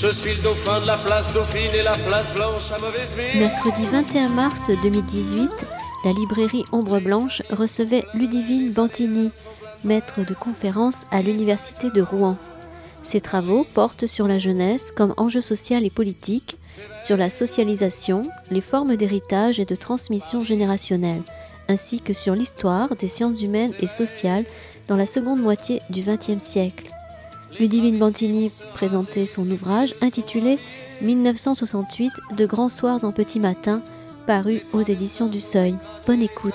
Je suis le dauphin de la place Dauphine et la place Blanche à mauvaise. Mercredi 21 mars 2018, la librairie Ombre Blanche recevait Ludivine Bantini, maître de conférence à l'Université de Rouen. Ses travaux portent sur la jeunesse comme enjeu social et politique, sur la socialisation, les formes d'héritage et de transmission générationnelle, ainsi que sur l'histoire des sciences humaines et sociales dans la seconde moitié du XXe siècle. Ludivine Bantini présentait son ouvrage intitulé 1968 De grands soirs en petit matin, paru aux éditions du Seuil. Bonne écoute.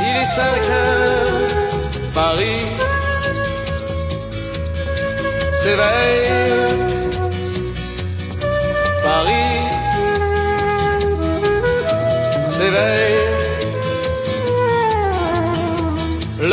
Il est 5 heures, Paris.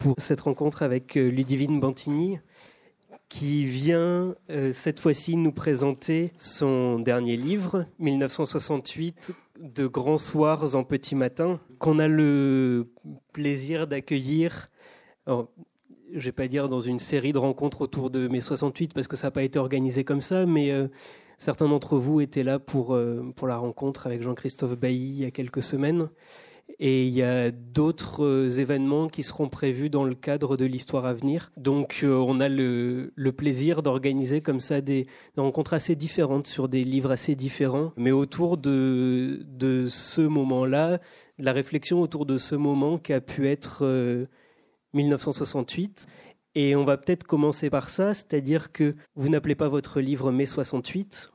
pour cette rencontre avec euh, Ludivine Bantini qui vient euh, cette fois-ci nous présenter son dernier livre, 1968, De grands soirs en petit matin, qu'on a le plaisir d'accueillir. Alors, je vais pas dire dans une série de rencontres autour de mai 68 parce que ça n'a pas été organisé comme ça, mais euh, certains d'entre vous étaient là pour, pour la rencontre avec Jean-Christophe Bailly il y a quelques semaines. Et il y a d'autres euh, événements qui seront prévus dans le cadre de l'histoire à venir. Donc euh, on a le, plaisir d'organiser comme ça des, rencontres assez différentes sur des livres assez différents, mais autour de, ce moment-là, la réflexion autour de ce moment qui a pu être euh, 1968. Et on va peut-être commencer par ça, c'est-à-dire que vous n'appelez pas votre livre Mai 68,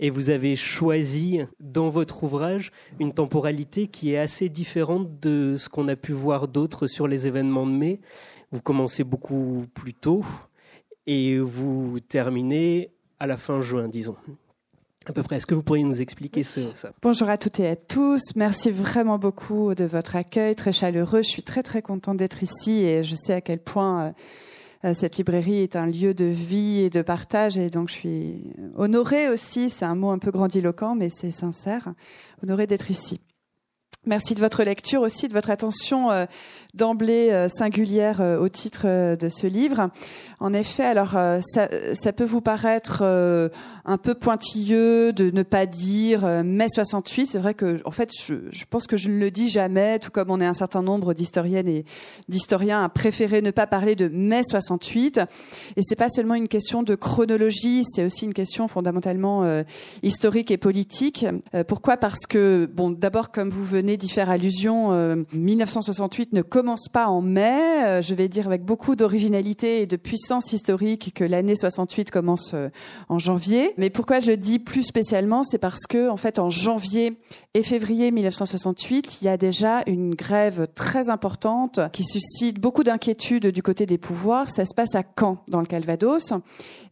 et vous avez choisi dans votre ouvrage une temporalité qui est assez différente de ce qu'on a pu voir d'autres sur les événements de mai. Vous commencez beaucoup plus tôt et vous terminez à la fin juin, disons. À peu près. Est-ce que vous pourriez nous expliquer ce, ça? Bonjour à toutes et à tous. Merci vraiment beaucoup de votre accueil très chaleureux. Je suis très très contente d'être ici et je sais à quel point euh, cette librairie est un lieu de vie et de partage et donc je suis honorée aussi, c'est un mot un peu grandiloquent mais c'est sincère, honorée d'être ici. Merci de votre lecture aussi, de votre attention euh, d'emblée euh, singulière euh, au titre de ce livre. En effet, alors ça, peut vous paraître un peu pointilleux de ne pas dire mai 68. C'est vrai que, en fait, je, je pense que je ne le dis jamais, tout comme on est un certain nombre d'historiennes et d'historiens à préférer ne pas parler de mai 68. Et c'est pas seulement une question de chronologie, c'est aussi une question fondamentalement historique et politique. Pourquoi? Parce que, bon, d'abord, comme vous venez d'y faire allusion, euh, 1968 ne commence pas en mai. Euh, je vais dire avec beaucoup d'originalité et de puissance historique que l'année 68 commence euh, en janvier. Mais pourquoi je le dis plus spécialement C'est parce que, en fait, en janvier et février 1968, il y a déjà une grève très importante qui suscite beaucoup d'inquiétudes du côté des pouvoirs. Ça se passe à Caen, dans le Calvados.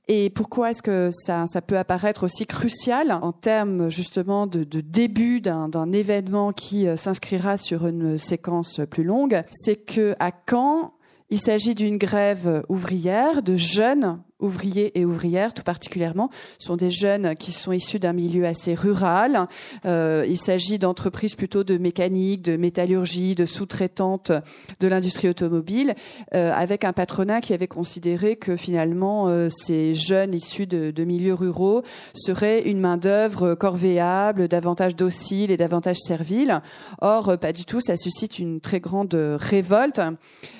Et pourquoi est-ce que ça, ça peut apparaître aussi crucial en termes justement de, de début d'un événement qui euh, s'inscrira sur une séquence plus longue? C'est que à Caen, il s'agit d'une grève ouvrière de jeunes ouvriers et ouvrières tout particulièrement sont des jeunes qui sont issus d'un milieu assez rural. Euh, il s'agit d'entreprises plutôt de mécanique, de métallurgie, de sous-traitantes de l'industrie automobile, euh, avec un patronat qui avait considéré que finalement euh, ces jeunes issus de, milieux ruraux seraient une main d'œuvre corvéable, davantage docile et davantage servile. Or, pas du tout. Ça suscite une très grande révolte,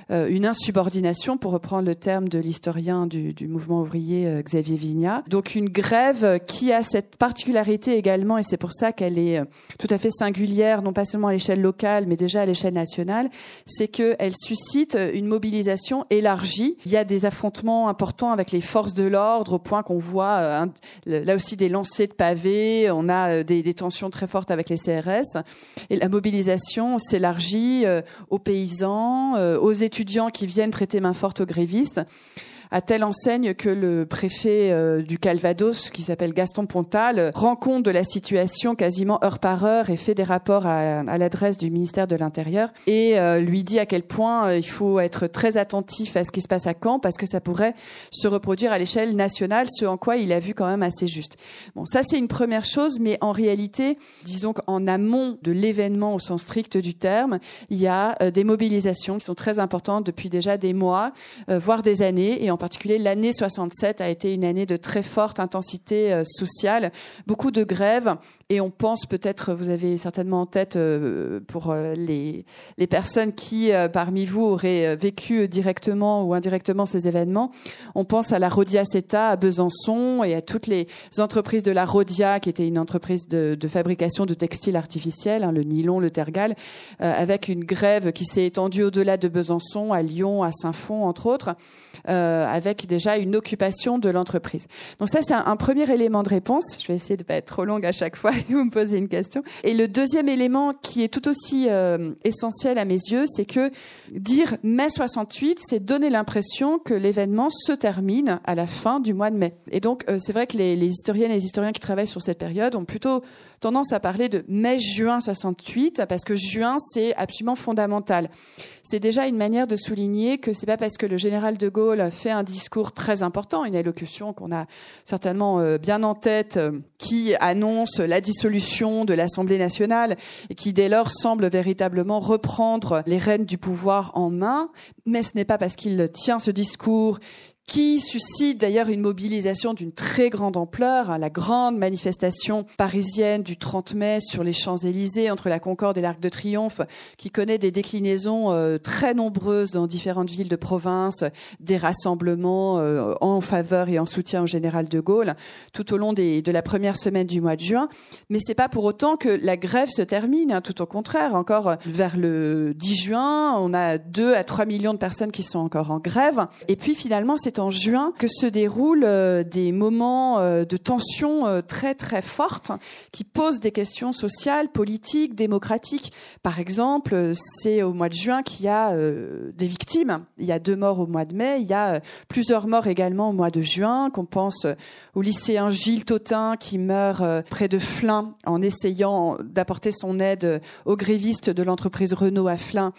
une insubordination, pour reprendre le terme de l'historien du mouvement ouvrier Xavier Vignat. Donc une grève qui a cette particularité également, et c'est pour ça qu'elle est tout à fait singulière, non pas seulement à l'échelle locale, mais déjà à l'échelle nationale, c'est qu'elle suscite une mobilisation élargie. Il y a des affrontements importants avec les forces de l'ordre, au point qu'on voit là aussi des lancers de pavés, on a des tensions très fortes avec les CRS, et la mobilisation s'élargit aux paysans, aux étudiants qui viennent prêter main forte aux grévistes à telle enseigne que le préfet euh, du Calvados, qui s'appelle Gaston Pontal, rend compte de la situation quasiment heure par heure et fait des rapports à, l'adresse du ministère de l'Intérieur et euh, lui dit à quel point euh, il faut être très attentif à ce qui se passe à Caen parce que ça pourrait se reproduire à l'échelle nationale, ce en quoi il a vu quand même assez juste. Bon, ça c'est une première chose, mais en réalité, disons qu'en amont de l'événement au sens strict du terme, il y a des mobilisations qui sont très importantes depuis déjà des mois, voire des années, et particulier l'année 67 a été une année de très forte intensité euh, sociale, beaucoup de grèves et on pense peut-être, vous avez certainement en tête euh, pour euh, les, les personnes qui parmi vous auraient vécu directement ou indirectement ces événements, on pense à la Rodia CETA à Besançon et à toutes les entreprises de la Rodia qui était une entreprise de, de fabrication de textiles artificiels, hein, le nylon, le tergal, avec une grève qui s'est étendue au-delà de Besançon, à Lyon, à Saint-Fond entre autres. Euh, avec déjà une occupation de l'entreprise. Donc ça, c'est un, premier élément de réponse. Je vais essayer de pas être trop longue à chaque fois vous me posez une question. Et le deuxième élément qui est tout aussi euh, essentiel à mes yeux, c'est que dire mai 68, c'est donner l'impression que l'événement se termine à la fin du mois de mai. Et donc, euh, c'est vrai que les historiennes et les historiens qui travaillent sur cette période ont plutôt tendance à parler de mai-juin 68 parce que juin c'est absolument fondamental. C'est déjà une manière de souligner que c'est pas parce que le général de Gaulle fait un discours très important, une allocution qu'on a certainement euh, bien en tête, euh, qui annonce la dissolution de l'Assemblée nationale et qui dès lors semble véritablement reprendre les rênes du pouvoir en main, mais ce n'est pas parce qu'il tient ce discours qui suscite d'ailleurs une mobilisation d'une très grande ampleur, hein, la grande manifestation parisienne du 30 mai sur les Champs-Élysées entre la Concorde et l'Arc de Triomphe, qui connaît des déclinaisons euh, très nombreuses dans différentes villes de province, des rassemblements euh, en faveur et en soutien au général de Gaulle tout au long de la première semaine du mois de juin. Mais c'est pas pour autant que la grève se termine, hein, tout au contraire. Encore vers le 10 juin, on a 2 à 3 millions de personnes qui sont encore en grève. Et puis finalement, c'est en juin que se déroulent euh, des moments euh, de tension euh, très très fortes qui posent des questions sociales, politiques, démocratiques. Par exemple, c'est au mois de juin qu'il y a des victimes. Il y a deux morts au mois de mai, il y a plusieurs morts également au mois de juin, qu'on pense au lycéen Gilles Totin qui meurt près de Flins en essayant d'apporter son aide aux grévistes de l'entreprise Renault à Flins,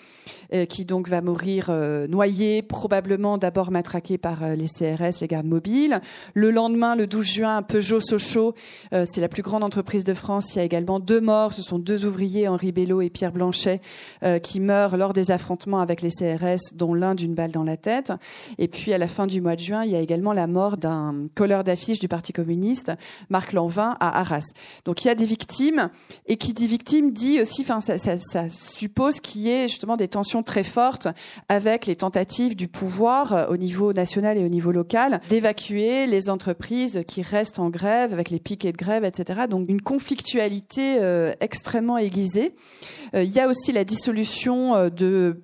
qui donc va mourir noyé, probablement d'abord matraqué par les CRS, les gardes mobiles. Le lendemain, le 12 juin, Peugeot Sochaux, euh, c'est la plus grande entreprise de France. Il y a également deux morts. Ce sont deux ouvriers, Henri Bello et Pierre Blanchet, euh, qui meurent lors des affrontements avec les CRS, dont l'un d'une balle dans la tête. Et puis, à la fin du mois de juin, il y a également la mort d'un colleur d'affiche du Parti communiste, Marc Lanvin, à Arras. Donc, il y a des victimes. Et qui dit victime dit aussi, ça suppose qu'il y ait justement des tensions très fortes avec les tentatives du pouvoir au niveau national et au niveau local, d'évacuer les entreprises qui restent en grève avec les piquets de grève, etc. Donc une conflictualité euh, extrêmement aiguisée. Euh, il y a aussi la dissolution euh, de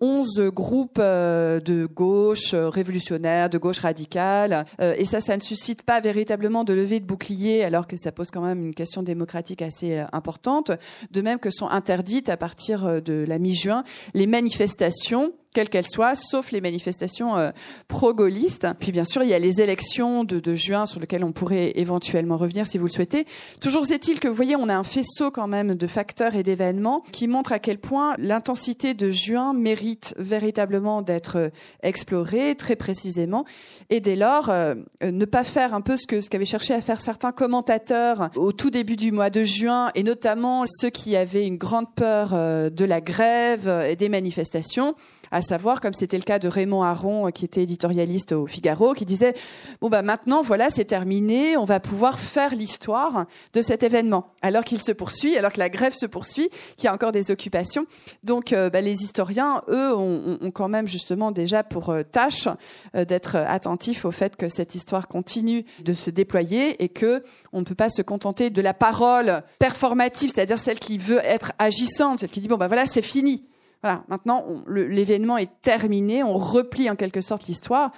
11 groupes de gauche révolutionnaire, de gauche radicale. Et ça, ça ne suscite pas véritablement de levée de bouclier, alors que ça pose quand même une question démocratique assez importante. De même que sont interdites à partir de la mi-juin les manifestations quelles qu'elles soient, sauf les manifestations euh, pro-gaullistes. Puis bien sûr, il y a les élections de, juin sur lesquelles on pourrait éventuellement revenir si vous le souhaitez. Toujours est-il que, vous voyez, on a un faisceau quand même de facteurs et d'événements qui montrent à quel point l'intensité de juin mérite véritablement d'être euh, explorée très précisément. Et dès lors, euh, ne pas faire un peu ce que ce qu'avaient cherché à faire certains commentateurs au tout début du mois de juin, et notamment ceux qui avaient une grande peur de la grève et des manifestations, à savoir, comme c'était le cas de Raymond Aron, qui était éditorialiste au Figaro, qui disait bon bah maintenant voilà c'est terminé, on va pouvoir faire l'histoire de cet événement, alors qu'il se poursuit, alors que la grève se poursuit, qu'il y a encore des occupations. Donc euh, bah, les historiens, eux, ont, quand même justement déjà pour euh, tâche euh, d'être attentifs au fait que cette histoire continue de se déployer et que on ne peut pas se contenter de la parole performative, c'est-à-dire celle qui veut être agissante, celle qui dit bon bah voilà c'est fini. Voilà, maintenant l'événement est terminé, on replie en quelque sorte l'histoire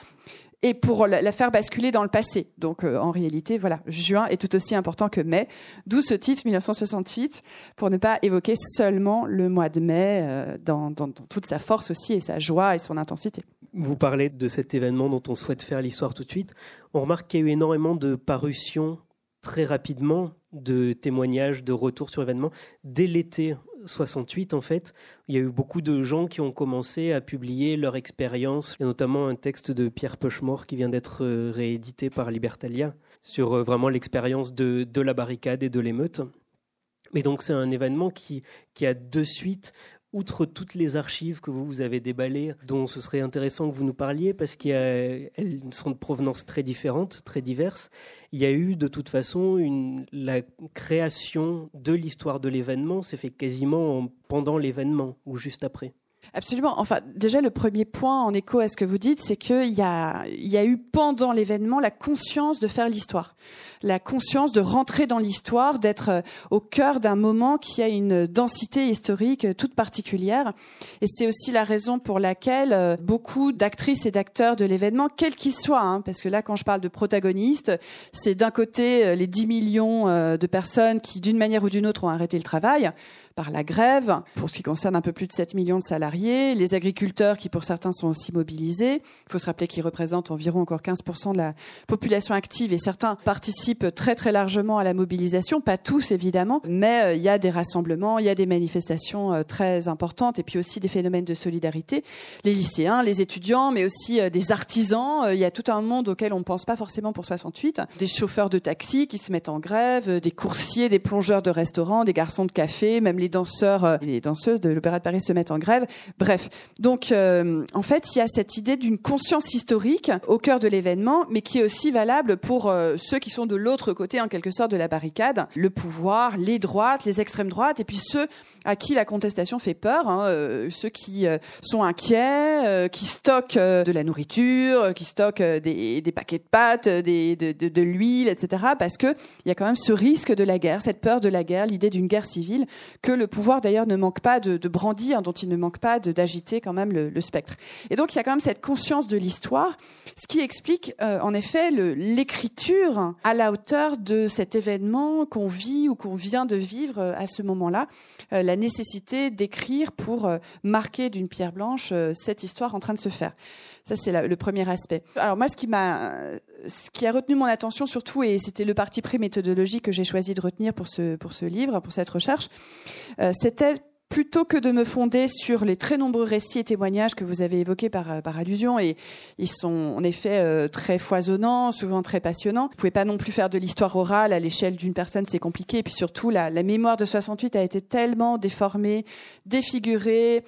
et pour la faire basculer dans le passé. Donc euh, en réalité, voilà, juin est tout aussi important que mai, d'où ce titre 1968 pour ne pas évoquer seulement le mois de mai euh, dans, dans, toute sa force aussi et sa joie et son intensité. Vous parlez de cet événement dont on souhaite faire l'histoire tout de suite. On remarque qu'il y a eu énormément de parutions très rapidement de témoignages, de retours sur l'événement. Dès l'été 68, en fait, il y a eu beaucoup de gens qui ont commencé à publier leur expérience. A notamment un texte de Pierre Pochemort qui vient d'être euh, réédité par Libertalia sur euh, vraiment l'expérience de, de la barricade et de l'émeute. Mais donc c'est un événement qui, qui a de suite outre toutes les archives que vous avez déballées, dont ce serait intéressant que vous nous parliez, parce qu'elles sont de provenance très différentes, très diverses, il y a eu de toute façon la création de l'histoire de l'événement s'est fait quasiment pendant l'événement ou juste après. Absolument. Enfin, déjà, le premier point en écho à ce que vous dites, c'est qu'il y a, y a eu pendant l'événement la conscience de faire l'histoire, la conscience de rentrer dans l'histoire, d'être euh, au cœur d'un moment qui a une densité historique toute particulière. Et c'est aussi la raison pour laquelle euh, beaucoup d'actrices et d'acteurs de l'événement, quels qu'ils soient, hein, parce que là, quand je parle de protagonistes, c'est d'un côté euh, les 10 millions de personnes qui, d'une manière ou d'une autre, ont arrêté le travail par la grève, pour ce qui concerne un peu plus de 7 millions de salariés, les agriculteurs qui pour certains sont aussi mobilisés. Il faut se rappeler qu'ils représentent environ encore 15% de la population active et certains participent très très largement à la mobilisation, pas tous évidemment, mais euh, il y a des rassemblements, il y a des manifestations euh, très importantes et puis aussi des phénomènes de solidarité. Les lycéens, les étudiants, mais aussi euh, des artisans, il y a tout un monde auquel on ne pense pas forcément pour 68, des chauffeurs de taxi qui se mettent en grève, des coursiers, des plongeurs de restaurants, des garçons de café, même les les danseurs et euh, les danseuses de l'Opéra de Paris se mettent en grève. Bref, donc euh, en fait, il y a cette idée d'une conscience historique au cœur de l'événement, mais qui est aussi valable pour euh, ceux qui sont de l'autre côté, en quelque sorte, de la barricade, le pouvoir, les droites, les extrêmes droites, et puis ceux à qui la contestation fait peur, hein, ceux qui sont inquiets, qui stockent de la nourriture, qui stockent des, paquets de pâtes, des, de, l'huile, etc. Parce que il y a quand même ce risque de la guerre, cette peur de la guerre, l'idée d'une guerre civile que le pouvoir d'ailleurs ne manque pas de, brandir, dont il ne manque pas d'agiter quand même le, spectre. Et donc il y a quand même cette conscience de l'histoire, ce qui explique euh, en effet l'écriture à la hauteur de cet événement qu'on vit ou qu'on vient de vivre euh, à ce moment-là, euh, la nécessité d'écrire pour marquer d'une pierre blanche cette histoire en train de se faire. Ça, c'est le premier aspect. Alors moi, ce qui m'a, ce qui a retenu mon attention surtout, et c'était le parti pris méthodologique que j'ai choisi de retenir pour ce, pour ce livre, pour cette recherche, euh, c'était plutôt que de me fonder sur les très nombreux récits et témoignages que vous avez évoqués par, euh, allusion, et ils sont en effet euh, très foisonnants, souvent très passionnants. Vous pouvez pas non plus faire de l'histoire orale à l'échelle d'une personne, c'est compliqué. Et puis surtout, la, la mémoire de 68 a été tellement déformée, défigurée,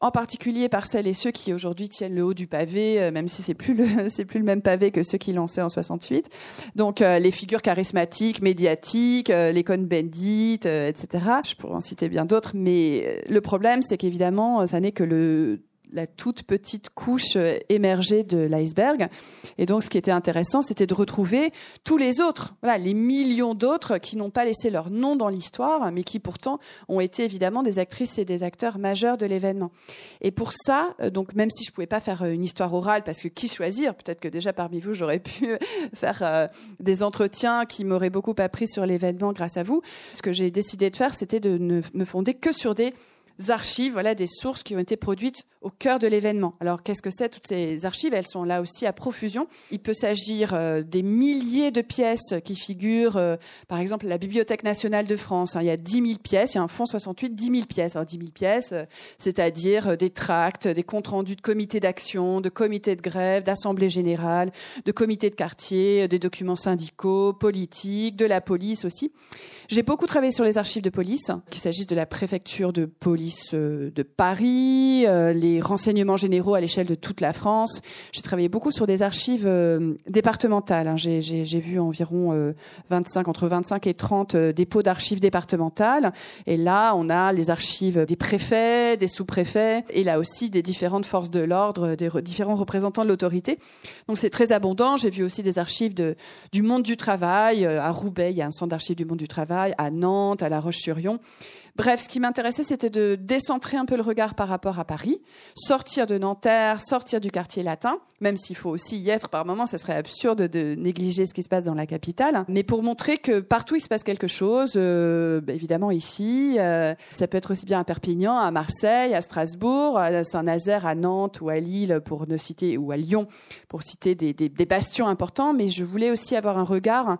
en particulier par celles et ceux qui aujourd'hui tiennent le haut du pavé, euh, même si c'est plus le c'est plus le même pavé que ceux qui lançaient en 68. Donc euh, les figures charismatiques, médiatiques, euh, les Cohn-Bendit, etc. Je pourrais en citer bien d'autres, mais le problème c'est qu'évidemment ça n'est que le la toute petite couche euh, émergée de l'iceberg. Et donc, ce qui était intéressant, c'était de retrouver tous les autres, les millions d'autres qui n'ont pas laissé leur nom dans l'histoire, mais qui pourtant ont été évidemment des actrices et des acteurs majeurs de l'événement. Et pour ça, euh, donc même si je pouvais pas faire euh, une histoire orale, parce que qui choisir? Peut-être que déjà parmi vous, j'aurais pu faire des entretiens qui m'auraient beaucoup appris sur l'événement grâce à vous. Ce que j'ai décidé de faire, c'était de ne me fonder que sur des archives, voilà, des sources qui ont été produites au cœur de l'événement. Alors, qu'est-ce que c'est Toutes ces archives, elles sont là aussi à profusion. Il peut s'agir euh, des milliers de pièces qui figurent, euh, par exemple, la Bibliothèque nationale de France. Hein. il y a 10 000 pièces, il y a un fonds 68, 10 000 pièces. Alors, 10 000 pièces, euh, c'est-à-dire des tracts, des comptes rendus de comités d'action, de comités de grève, d'assemblées générales, de comités de quartier, des documents syndicaux, politiques, de la police aussi. J'ai beaucoup travaillé sur les archives de police, qu'il s'agisse de la préfecture de police de Paris, les les renseignements généraux à l'échelle de toute la France. J'ai travaillé beaucoup sur des archives euh, départementales. Hein. J'ai vu environ 25, entre 25 et 30 dépôts d'archives départementales. Et là, on a les archives des préfets, des sous-préfets, et là aussi des différentes forces de l'ordre, des différents représentants de l'autorité. Donc c'est très abondant. J'ai vu aussi des archives du monde du travail. À Roubaix, il y a un centre d'archives du monde du travail. À Nantes, à La Roche-sur-Yon. Bref, ce qui m'intéressait, c'était de décentrer un peu le regard par rapport à Paris, sortir de Nanterre, sortir du quartier latin, même s'il faut aussi y être par moment, ce serait absurde de négliger ce qui se passe dans la capitale, mais pour montrer que partout il se passe quelque chose, euh, bah, évidemment ici, euh, ça peut être aussi bien à Perpignan, à Marseille, à Strasbourg, à Saint-Nazaire, à Nantes ou à Lille, pour ne citer, ou à Lyon, pour citer des, des bastions importants, mais je voulais aussi avoir un regard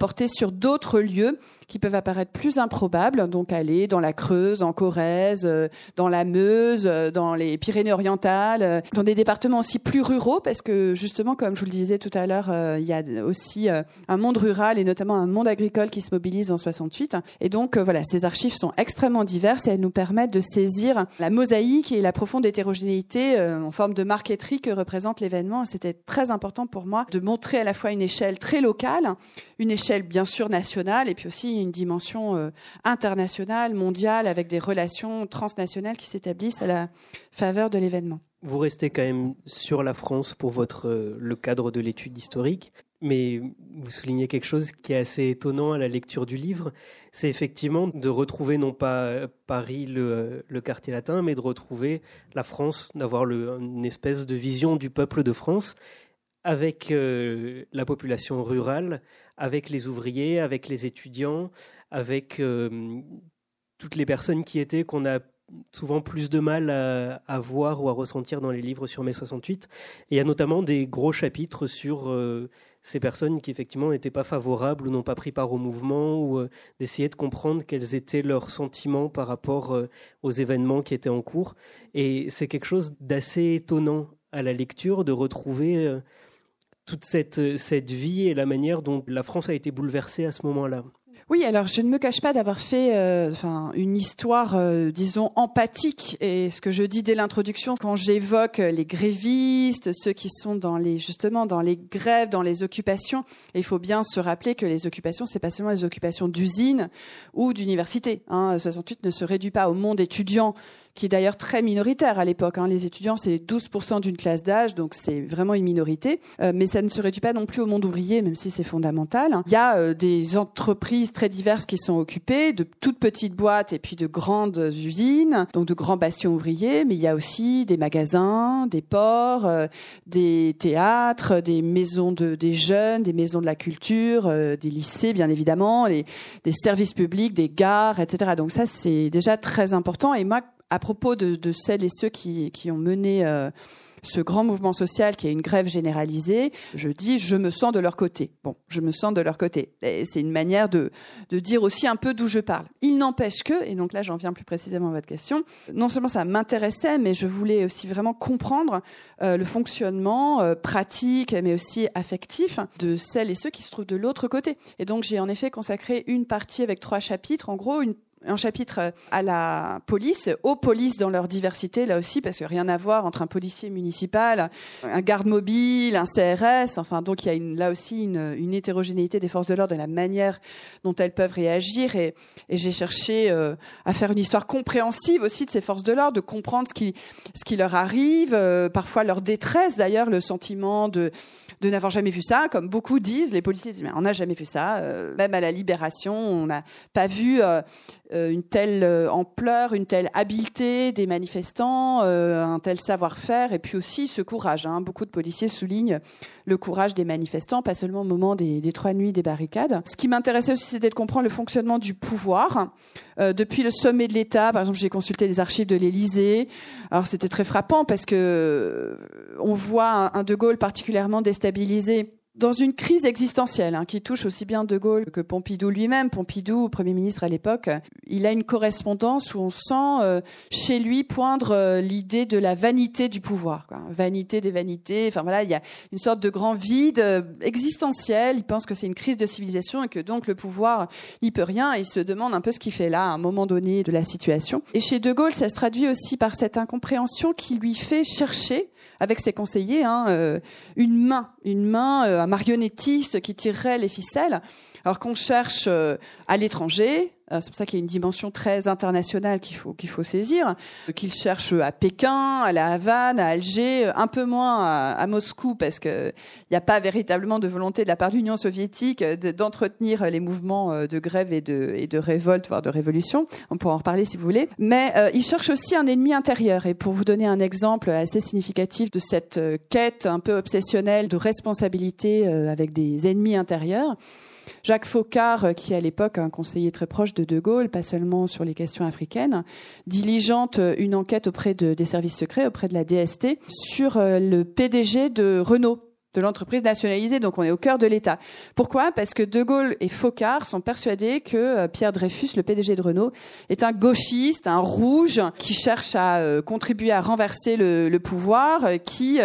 porter sur d'autres lieux qui peuvent apparaître plus improbables, donc aller dans la Creuse, en Corrèze, euh, dans la Meuse, euh, dans les Pyrénées-Orientales, euh, dans des départements aussi plus ruraux, parce que justement, comme je vous le disais tout à l'heure, il y a aussi un monde rural et notamment un monde agricole qui se mobilise en 68. Et donc voilà, ces archives sont extrêmement diverses et elles nous permettent de saisir la mosaïque et la profonde hétérogénéité en forme de marqueterie que représente l'événement. C'était très important pour moi de montrer à la fois une échelle très locale, une échelle bien sûr nationale et puis aussi une dimension euh, internationale, mondiale, avec des relations transnationales qui s'établissent à la faveur de l'événement. Vous restez quand même sur la France pour votre, euh, le cadre de l'étude historique, mais vous soulignez quelque chose qui est assez étonnant à la lecture du livre, c'est effectivement de retrouver non pas euh, Paris, le, quartier latin, mais de retrouver la France, d'avoir une espèce de vision du peuple de France avec la population rurale, avec les ouvriers, avec les étudiants, avec euh, toutes les personnes qui étaient, qu'on a souvent plus de mal à, voir ou à ressentir dans les livres sur mai 68. il y a notamment des gros chapitres sur euh, ces personnes qui effectivement n'étaient pas favorables ou n'ont pas pris part au mouvement ou euh, d'essayer de comprendre quels étaient leurs sentiments par rapport aux événements qui étaient en cours. Et c'est quelque chose d'assez étonnant à la lecture de retrouver toute cette, cette vie et la manière dont la France a été bouleversée à ce moment-là. Oui, alors je ne me cache pas d'avoir fait euh, une histoire, euh, disons, empathique. Et ce que je dis dès l'introduction, quand j'évoque les grévistes, ceux qui sont dans les, justement dans les grèves, dans les occupations, il faut bien se rappeler que les occupations, c'est pas seulement les occupations d'usines ou d'universités. Hein. 68 ne se réduit pas au monde étudiant qui est d'ailleurs très minoritaire à l'époque. Hein. Les étudiants, c'est 12% d'une classe d'âge, donc c'est vraiment une minorité. Euh, mais ça ne se réduit pas non plus au monde ouvrier, même si c'est fondamental. Il y a euh, des entreprises très diverses qui sont occupées, de toutes petites boîtes et puis de grandes usines, donc de grands bastions ouvriers. Mais il y a aussi des magasins, des ports, euh, des théâtres, des maisons de, des jeunes, des maisons de la culture, des lycées, bien évidemment, les, des services publics, des gares, etc. Donc ça, c'est déjà très important. Et moi, à propos de, celles et ceux qui, ont mené euh, ce grand mouvement social qui est une grève généralisée, je dis je me sens de leur côté. Bon, je me sens de leur côté. C'est une manière de, dire aussi un peu d'où je parle. Il n'empêche que, et donc là j'en viens plus précisément à votre question, non seulement ça m'intéressait, mais je voulais aussi vraiment comprendre euh, le fonctionnement euh, pratique, mais aussi affectif de celles et ceux qui se trouvent de l'autre côté. Et donc j'ai en effet consacré une partie avec trois chapitres, en gros une un chapitre à la police, aux polices dans leur diversité, là aussi, parce que rien à voir entre un policier municipal, un garde mobile, un CRS, enfin, donc il y a là aussi une, hétérogénéité des forces de l'ordre et la manière dont elles peuvent réagir. Et, j'ai cherché euh, à faire une histoire compréhensive aussi de ces forces de l'ordre, de comprendre ce qui, ce qui leur arrive, euh, parfois leur détresse d'ailleurs, le sentiment de, de n'avoir jamais vu ça, comme beaucoup disent, les policiers disent, mais on n'a jamais vu ça, euh, même à la libération, on n'a pas vu euh, une telle euh, ampleur, une telle habileté des manifestants, euh, un tel savoir-faire, et puis aussi ce courage. Hein. Beaucoup de policiers soulignent le courage des manifestants, pas seulement au moment des, trois nuits des barricades. Ce qui m'intéressait aussi, c'était de comprendre le fonctionnement du pouvoir. depuis le sommet de l'État, par exemple, j'ai consulté les archives de l'Élysée. Alors c'était très frappant parce que on voit un De Gaulle particulièrement déstabilisé dans une crise existentielle hein, qui touche aussi bien De Gaulle que Pompidou lui-même. Pompidou, Premier ministre à l'époque, il a une correspondance où on sent euh, chez lui poindre euh, l'idée de la vanité du pouvoir. Vanité des vanités. Enfin voilà, il y a une sorte de grand vide euh, existentiel. Il pense que c'est une crise de civilisation et que donc le pouvoir n'y peut rien. il se demande un peu ce qu'il fait là à un moment donné de la situation. Et chez De Gaulle, ça se traduit aussi par cette incompréhension qui lui fait chercher avec ses conseillers, hein, euh, une main, une main, euh, un marionnettiste qui tirerait les ficelles. Alors qu'on cherche euh, à l'étranger, c'est pour ça qu'il y a une dimension très internationale qu'il faut qu'il faut saisir, qu'il cherche à Pékin, à la Havane, à Alger, un peu moins à, Moscou parce que il n'y a pas véritablement de volonté de la part de l'Union soviétique d'entretenir les mouvements euh, de grève et de et de révolte voire de révolution. On pourra en reparler si vous voulez. Mais il cherche aussi un ennemi intérieur et pour vous donner un exemple assez significatif de cette quête un peu obsessionnelle de responsabilité avec des ennemis intérieurs. Jacques Faucard, euh, qui à l'époque un conseiller très proche de De Gaulle, pas seulement sur les questions africaines, diligente euh, une enquête auprès des services secrets, auprès de la DST, sur euh, le PDG de Renault de l'entreprise nationalisée, donc on est au cœur de l'État. Pourquoi? Parce que De Gaulle et Faucard sont persuadés que Pierre Dreyfus, le PDG de Renault, est un gauchiste, un rouge, qui cherche à contribuer à renverser le, pouvoir, qui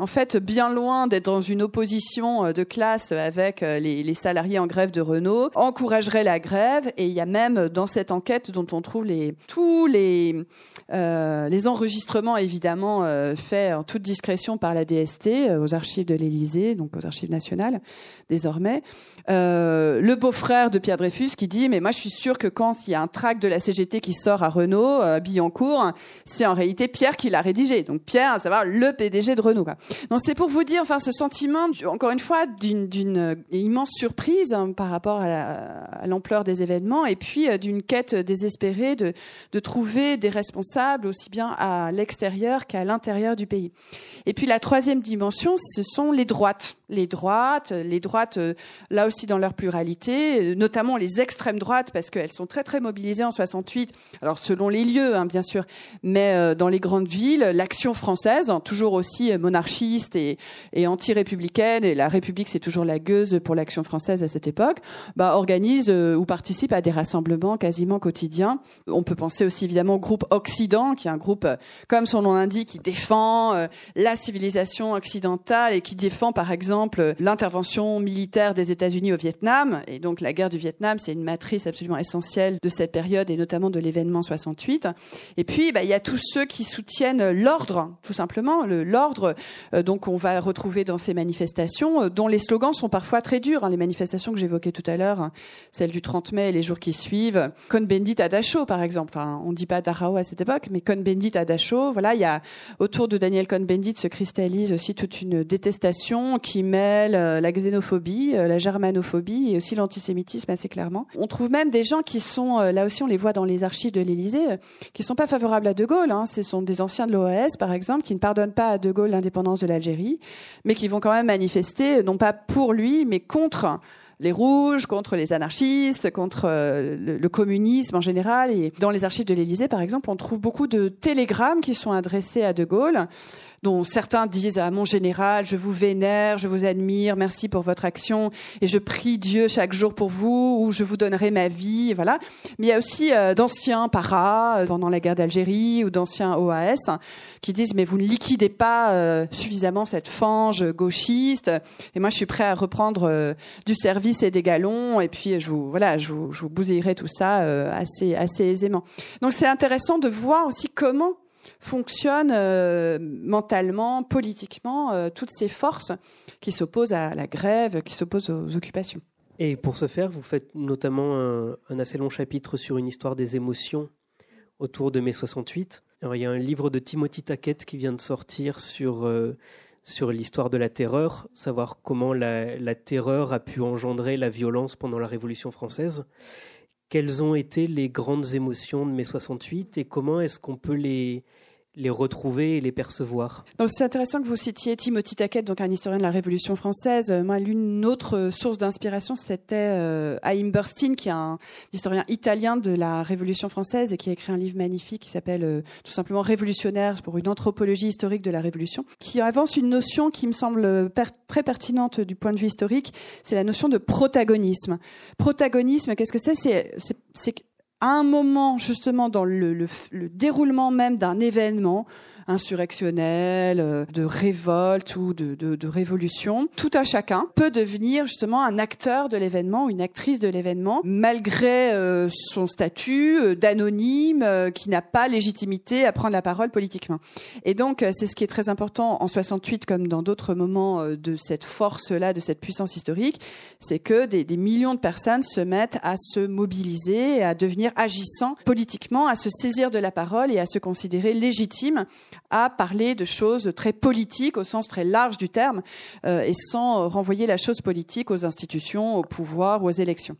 en fait, bien loin d'être dans une opposition euh, de classe avec euh, les, salariés en grève de Renault, encouragerait la grève. Et il y a même dans cette enquête dont on trouve tous les, euh, enregistrements évidemment faits en toute discrétion par la DST aux archives de l'Élysée, donc aux archives nationales désormais. le beau-frère de Pierre Dreyfus qui dit mais moi je suis sûr que quand il y a un tract de la CGT qui sort à Renault, à Billancourt, c'est en réalité Pierre qui l'a rédigé. Donc Pierre, à savoir le PDG de Renault. Donc c'est pour vous dire, enfin, ce sentiment, encore une fois, d'une euh, immense surprise hein, par rapport à l'ampleur des événements, et puis euh, d'une quête désespérée de, trouver des responsables aussi bien à l'extérieur qu'à l'intérieur du pays. Et puis la troisième dimension, ce sont les droites, les droites, les droites, euh, là aussi dans leur pluralité, notamment les extrêmes droites, parce qu'elles sont très très mobilisées en 68. Alors selon les lieux, hein, bien sûr, mais dans les grandes villes, l'action française, hein, toujours aussi et, anti-républicaine, et la République c'est toujours la gueuse pour l'action française à cette époque, bah, organise euh, ou participe à des rassemblements quasiment quotidiens. On peut penser aussi évidemment au groupe Occident, qui est un groupe, euh, comme son nom l'indique, qui défend euh, la civilisation occidentale et qui défend par exemple l'intervention militaire des États-Unis au Vietnam. Et donc la guerre du Vietnam, c'est une matrice absolument essentielle de cette période et notamment de l'événement 68. Et puis, bah, il y a tous ceux qui soutiennent l'ordre, tout simplement, l'ordre donc on va retrouver dans ces manifestations, euh, dont les slogans sont parfois très durs. Hein. les manifestations que j'évoquais tout à l'heure, celles du 30 mai et les jours qui suivent. Con Bendit à par exemple. Enfin, on ne dit pas Darao à cette époque, mais Con Bendit à. Voilà, il y a autour de Daniel Con Bendit se cristallise aussi toute une détestation qui mêle euh, la xénophobie, la germanophobie et aussi l'antisémitisme assez clairement. On trouve même des gens qui sont, là aussi on les voit dans les archives de l'Élysée, qui sont pas favorables à De Gaulle. Hein. Ce sont des anciens de l'OAS, par exemple, qui ne pardonnent pas à De Gaulle l'indépendance de l'Algérie, mais qui vont quand même manifester, non pas pour lui, mais contre les rouges, contre les anarchistes, contre euh, le, communisme en général. Et dans les archives de l'Élysée, par exemple, on trouve beaucoup de télégrammes qui sont adressés à De Gaulle dont certains disent à mon général, je vous vénère, je vous admire, merci pour votre action, et je prie Dieu chaque jour pour vous, ou je vous donnerai ma vie, voilà. Mais il y a aussi euh, d'anciens paras euh, pendant la guerre d'Algérie ou d'anciens OAS qui disent mais vous ne liquidez pas euh, suffisamment cette fange gauchiste, et moi je suis prêt à reprendre du service et des galons, et puis je vous voilà, je vous, je vous bousillerai tout ça assez assez aisément. Donc c'est intéressant de voir aussi comment fonctionnent euh, mentalement, politiquement, euh, toutes ces forces qui s'opposent à la grève, qui s'opposent aux occupations. Et pour ce faire, vous faites notamment un, assez long chapitre sur une histoire des émotions autour de mai 68. Alors, il y a un livre de Timothy Taquette qui vient de sortir sur, euh, sur l'histoire de la terreur, savoir comment la, terreur a pu engendrer la violence pendant la Révolution française. Quelles ont été les grandes émotions de mai 68 et comment est-ce qu'on peut les, les retrouver et les percevoir. C'est intéressant que vous citiez Timothy Taquet, donc un historien de la Révolution française. Euh, moi, l'une autre source d'inspiration, c'était euh, Burstein, qui est un historien italien de la Révolution française et qui a écrit un livre magnifique qui s'appelle euh, tout simplement Révolutionnaire pour une anthropologie historique de la Révolution, qui avance une notion qui me semble très pertinente du point de vue historique, c'est la notion de protagonisme. Protagonisme, qu'est-ce que C'est à un moment justement dans le, le déroulement même d'un événement, insurrectionnelle, euh, de révolte ou de, de, de révolution, tout à chacun peut devenir justement un acteur de l'événement ou une actrice de l'événement, malgré euh, son statut euh, d'anonyme qui n'a pas légitimité à prendre la parole politiquement. Et donc, c'est ce qui est très important en 68 comme dans d'autres moments de cette force-là, de cette puissance historique, c'est que des, des, millions de personnes se mettent à se mobiliser, à devenir agissants politiquement, à se saisir de la parole et à se considérer légitimes à parler de choses très politiques au sens très large du terme euh, et sans renvoyer la chose politique aux institutions, au pouvoir, aux élections.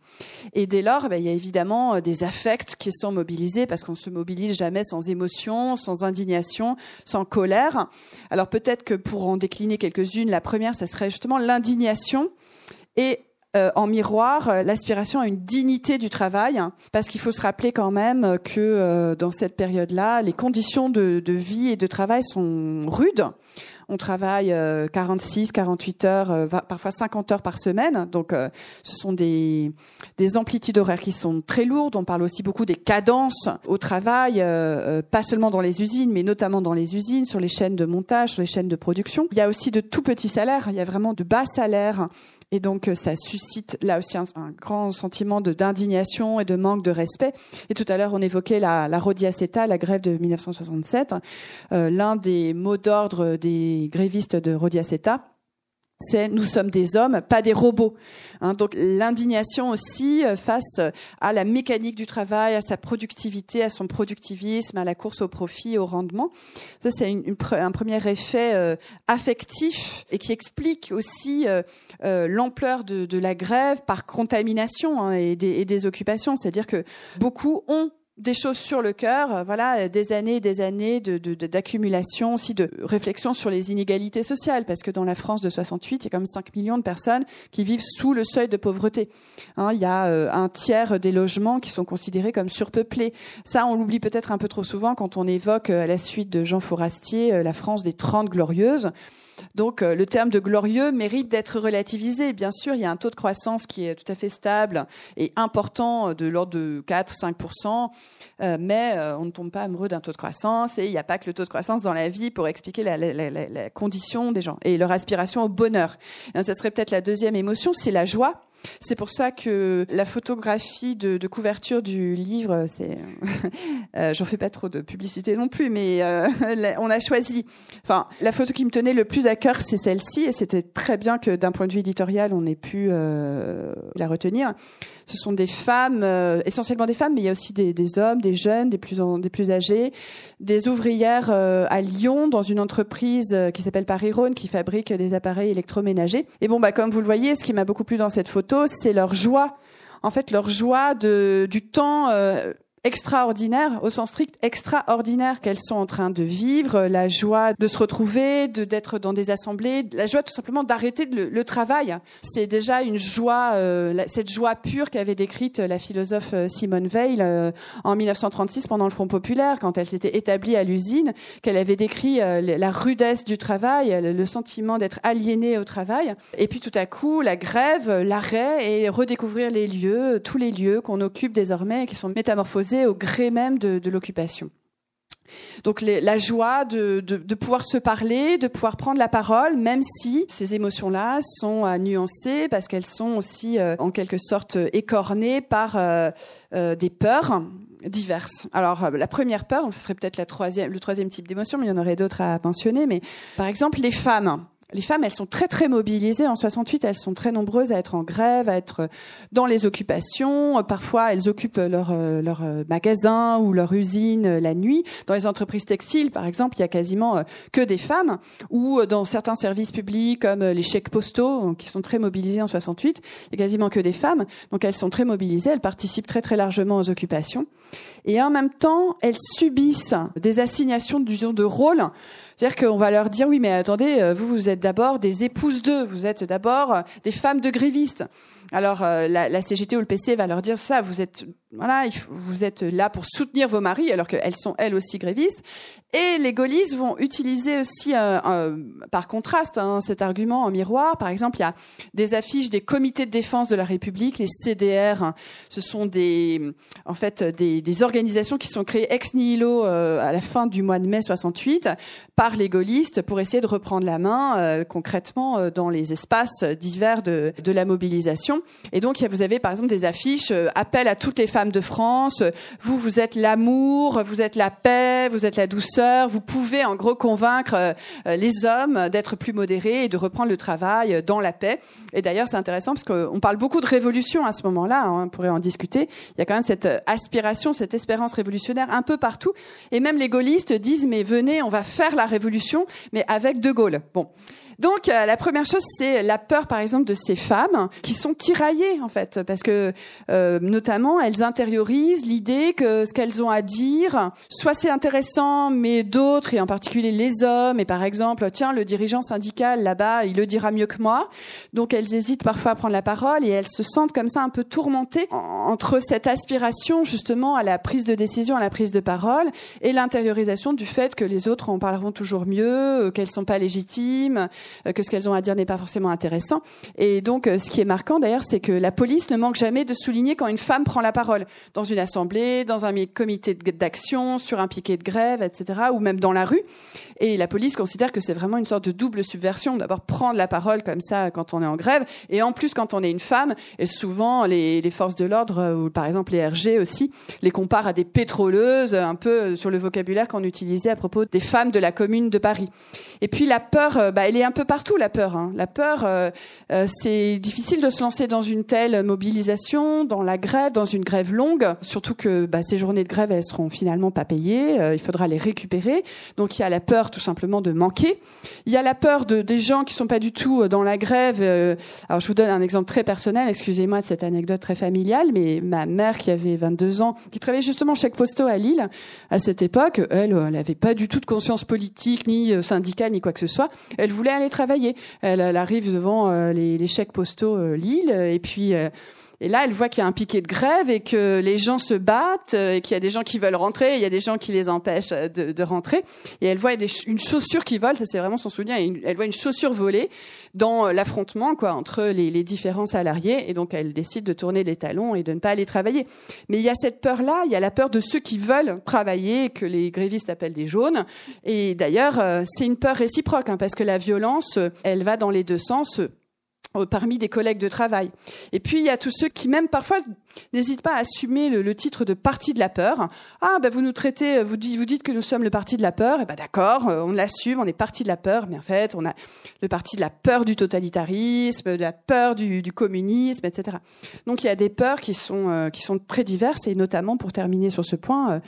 Et dès lors, ben, il y a évidemment euh, des affects qui sont mobilisés parce qu'on se mobilise jamais sans émotion, sans indignation, sans colère. Alors peut-être que pour en décliner quelques-unes, la première, ça serait justement l'indignation et euh, en miroir euh, l'aspiration à une dignité du travail, parce qu'il faut se rappeler quand même que euh, dans cette période-là, les conditions de, de, vie et de travail sont rudes. On travaille 46, 48 heures, parfois 50 heures par semaine. Donc, ce sont des, des amplitudes horaires qui sont très lourdes. On parle aussi beaucoup des cadences au travail, pas seulement dans les usines, mais notamment dans les usines, sur les chaînes de montage, sur les chaînes de production. Il y a aussi de tout petits salaires. Il y a vraiment de bas salaires et donc, euh, ça suscite là aussi un, grand sentiment d'indignation et de manque de respect. Et tout à l'heure, on évoquait la, la Rodiaceta, la grève de 1967. Euh, L'un des mots d'ordre des grévistes de Rodiaceta, c'est nous sommes des hommes, pas des robots. Hein, donc l'indignation aussi euh, face à la mécanique du travail, à sa productivité, à son productivisme, à la course au profit, au rendement. Ça c'est un premier effet euh, affectif et qui explique aussi euh, l'ampleur de, la grève par contamination hein, et, et des occupations. C'est-à-dire que beaucoup ont des choses sur le cœur, euh, voilà, des années et des années d'accumulation, de, aussi de réflexion sur les inégalités sociales, parce que dans la France de 68, il y a même 5 millions de personnes qui vivent sous le seuil de pauvreté. Hein, il y a euh, un tiers des logements qui sont considérés comme surpeuplés. Ça, on l'oublie peut-être un peu trop souvent quand on évoque, euh, à la suite de Jean Fourastier, la France des 30 glorieuses. Donc euh, le terme de glorieux mérite d'être relativisé. Bien sûr, il y a un taux de croissance qui est tout à fait stable et important euh, de l'ordre de 4-5%, euh, mais on ne tombe pas amoureux d'un taux de croissance et il n'y a pas que le taux de croissance dans la vie pour expliquer la, condition des gens et leur aspiration au bonheur. ça serait peut-être la deuxième émotion, c'est la joie. C'est pour ça que la photographie de, couverture du livre, c'est, euh, j'en fais pas trop de publicité non plus, mais euh, on a choisi. Enfin, la photo qui me tenait le plus à cœur, c'est celle-ci, et c'était très bien que d'un point de vue éditorial, on ait pu euh, la retenir. Ce sont des femmes, euh, essentiellement des femmes, mais il y a aussi des, hommes, des jeunes, des plus, plus âgés, des ouvrières euh, à Lyon dans une entreprise euh, qui s'appelle Paris Rhône qui fabrique des appareils électroménagers. Et bon, bah, comme vous le voyez, ce qui m'a beaucoup plu dans cette photo, c'est leur joie. En fait, leur joie de, du temps extraordinaire, au sens strict extraordinaire qu'elles sont en train de vivre, la joie de se retrouver, de d'être dans des assemblées, la joie tout simplement d'arrêter le, travail. C'est déjà une joie, euh, cette joie pure qu'avait décrite la philosophe euh, Simone Veil euh, en 1936 pendant le Front populaire, quand elle s'était établie à l'usine, qu'elle avait décrit la rudesse du travail, le sentiment d'être aliénée au travail, et puis tout à coup la grève, l'arrêt et redécouvrir les lieux, tous les lieux qu'on occupe désormais et qui sont métamorphosés au gré même de, l'occupation. Donc la joie de, pouvoir se parler, de pouvoir prendre la parole, même si ces émotions-là sont à nuancer parce qu'elles sont aussi euh, en quelque sorte écornées par euh, euh, des peurs diverses. Alors la première peur, donc ce serait peut-être le troisième type d'émotion, mais il y en aurait d'autres à mentionner. Mais par exemple les femmes les femmes, elles sont très très mobilisées. En 68, elles sont très nombreuses à être en grève, à être dans les occupations. Parfois, elles occupent leur euh, leur euh, magasin ou leur usine euh, la nuit. Dans les entreprises textiles, par exemple, il y a quasiment que des femmes. Ou dans certains services publics comme les chèques postaux, qui sont très mobilisés en 68, il y a quasiment que des femmes. Donc elles sont très mobilisées. Elles participent très très largement aux occupations. Et en même temps, elles subissent des assignations de rôle. C'est-à-dire qu'on va leur dire, oui, mais attendez, vous, vous êtes d'abord des épouses d'eux, vous êtes d'abord des femmes de grévistes. Alors la, la, CGT ou le PC va leur dire ça, vous êtes là pour soutenir vos maris alors qu'elles sont elles aussi grévistes. Et les gaullistes vont utiliser aussi, euh, par contraste, hein, cet argument en miroir. Par exemple, il y a des affiches des comités de défense de la République, les CDR. Ce sont des, en fait, des, organisations qui sont créées ex nihilo euh, à la fin du mois de mai 68 par les gaullistes pour essayer de reprendre la main euh, concrètement euh, dans les espaces divers de, la mobilisation. Et donc, vous avez par exemple des affiches appel à toutes les femmes de France. Vous, vous êtes l'amour, vous êtes la paix, vous êtes la douceur vous pouvez en gros convaincre euh, les hommes d'être plus modérés et de reprendre le travail dans la paix. Et d'ailleurs, c'est intéressant parce qu'on parle beaucoup de révolution à ce moment-là, hein, on pourrait en discuter. Il y a quand même cette aspiration, cette espérance révolutionnaire un peu partout. Et même les gaullistes disent, mais venez, on va faire la révolution, mais avec De Gaulle. Bon. Donc euh, la première chose, c'est la peur, par exemple, de ces femmes qui sont tiraillées en fait, parce que euh, notamment elles intériorisent l'idée que ce qu'elles ont à dire, soit c'est intéressant, mais d'autres, et en particulier les hommes, et par exemple, tiens, le dirigeant syndical là-bas, il le dira mieux que moi. Donc elles hésitent parfois à prendre la parole et elles se sentent comme ça un peu tourmentées entre cette aspiration justement à la prise de décision, à la prise de parole, et l'intériorisation du fait que les autres en parleront toujours mieux, euh, qu'elles sont pas légitimes, que ce qu'elles ont à dire n'est pas forcément intéressant. Et donc, euh, ce qui est marquant d'ailleurs, c'est que la police ne manque jamais de souligner quand une femme prend la parole dans une assemblée, dans un comité d'action, sur un piquet de grève, etc., ou même dans la rue. Et la police considère que c'est vraiment une sorte de double subversion. D'abord, prendre la parole comme ça quand on est en grève, et en plus quand on est une femme. Et souvent, les, forces de l'ordre, euh, ou par exemple les RG aussi, les comparent à des pétroleuses, un peu sur le vocabulaire qu'on utilisait à propos des femmes de la commune de Paris. Et puis la peur, bah, elle est un peu partout la peur. Hein. La peur, euh, euh, c'est difficile de se lancer dans une telle mobilisation, dans la grève, dans une grève longue, surtout que bah, ces journées de grève, elles seront finalement pas payées. Euh, il faudra les récupérer. Donc il y a la peur tout simplement de manquer. Il y a la peur de des gens qui sont pas du tout dans la grève. alors je vous donne un exemple très personnel. Excusez-moi de cette anecdote très familiale, mais ma mère qui avait 22 ans, qui travaillait justement chez Posto à Lille à cette époque, elle, elle avait pas du tout de conscience politique ni syndicale ni quoi que ce soit. Elle voulait aller travailler. Elle, arrive devant euh, les, chèques postaux euh, Lille et puis euh, et là, elle voit qu'il y a un piquet de grève et que les gens se battent et qu'il y a des gens qui veulent rentrer, et il y a des gens qui les empêchent de, rentrer. Et elle voit une chaussure qui vole, ça c'est vraiment son souvenir. Elle voit une chaussure volée dans l'affrontement quoi entre les, différents salariés. Et donc elle décide de tourner les talons et de ne pas aller travailler. Mais il y a cette peur-là, il y a la peur de ceux qui veulent travailler, que les grévistes appellent des jaunes. Et d'ailleurs, c'est une peur réciproque hein, parce que la violence, elle va dans les deux sens euh, parmi des collègues de travail. Et puis il y a tous ceux qui même parfois n'hésitent pas à assumer le, titre de parti de la peur. Ah ben vous nous traitez, vous dites, vous dites que nous sommes le parti de la peur. Et eh ben d'accord, euh, on l'assume, on est parti de la peur, mais en fait on a le parti de la peur du totalitarisme, de la peur du, communisme, etc. Donc il y a des peurs qui sont euh, qui sont très diverses et notamment pour terminer sur ce point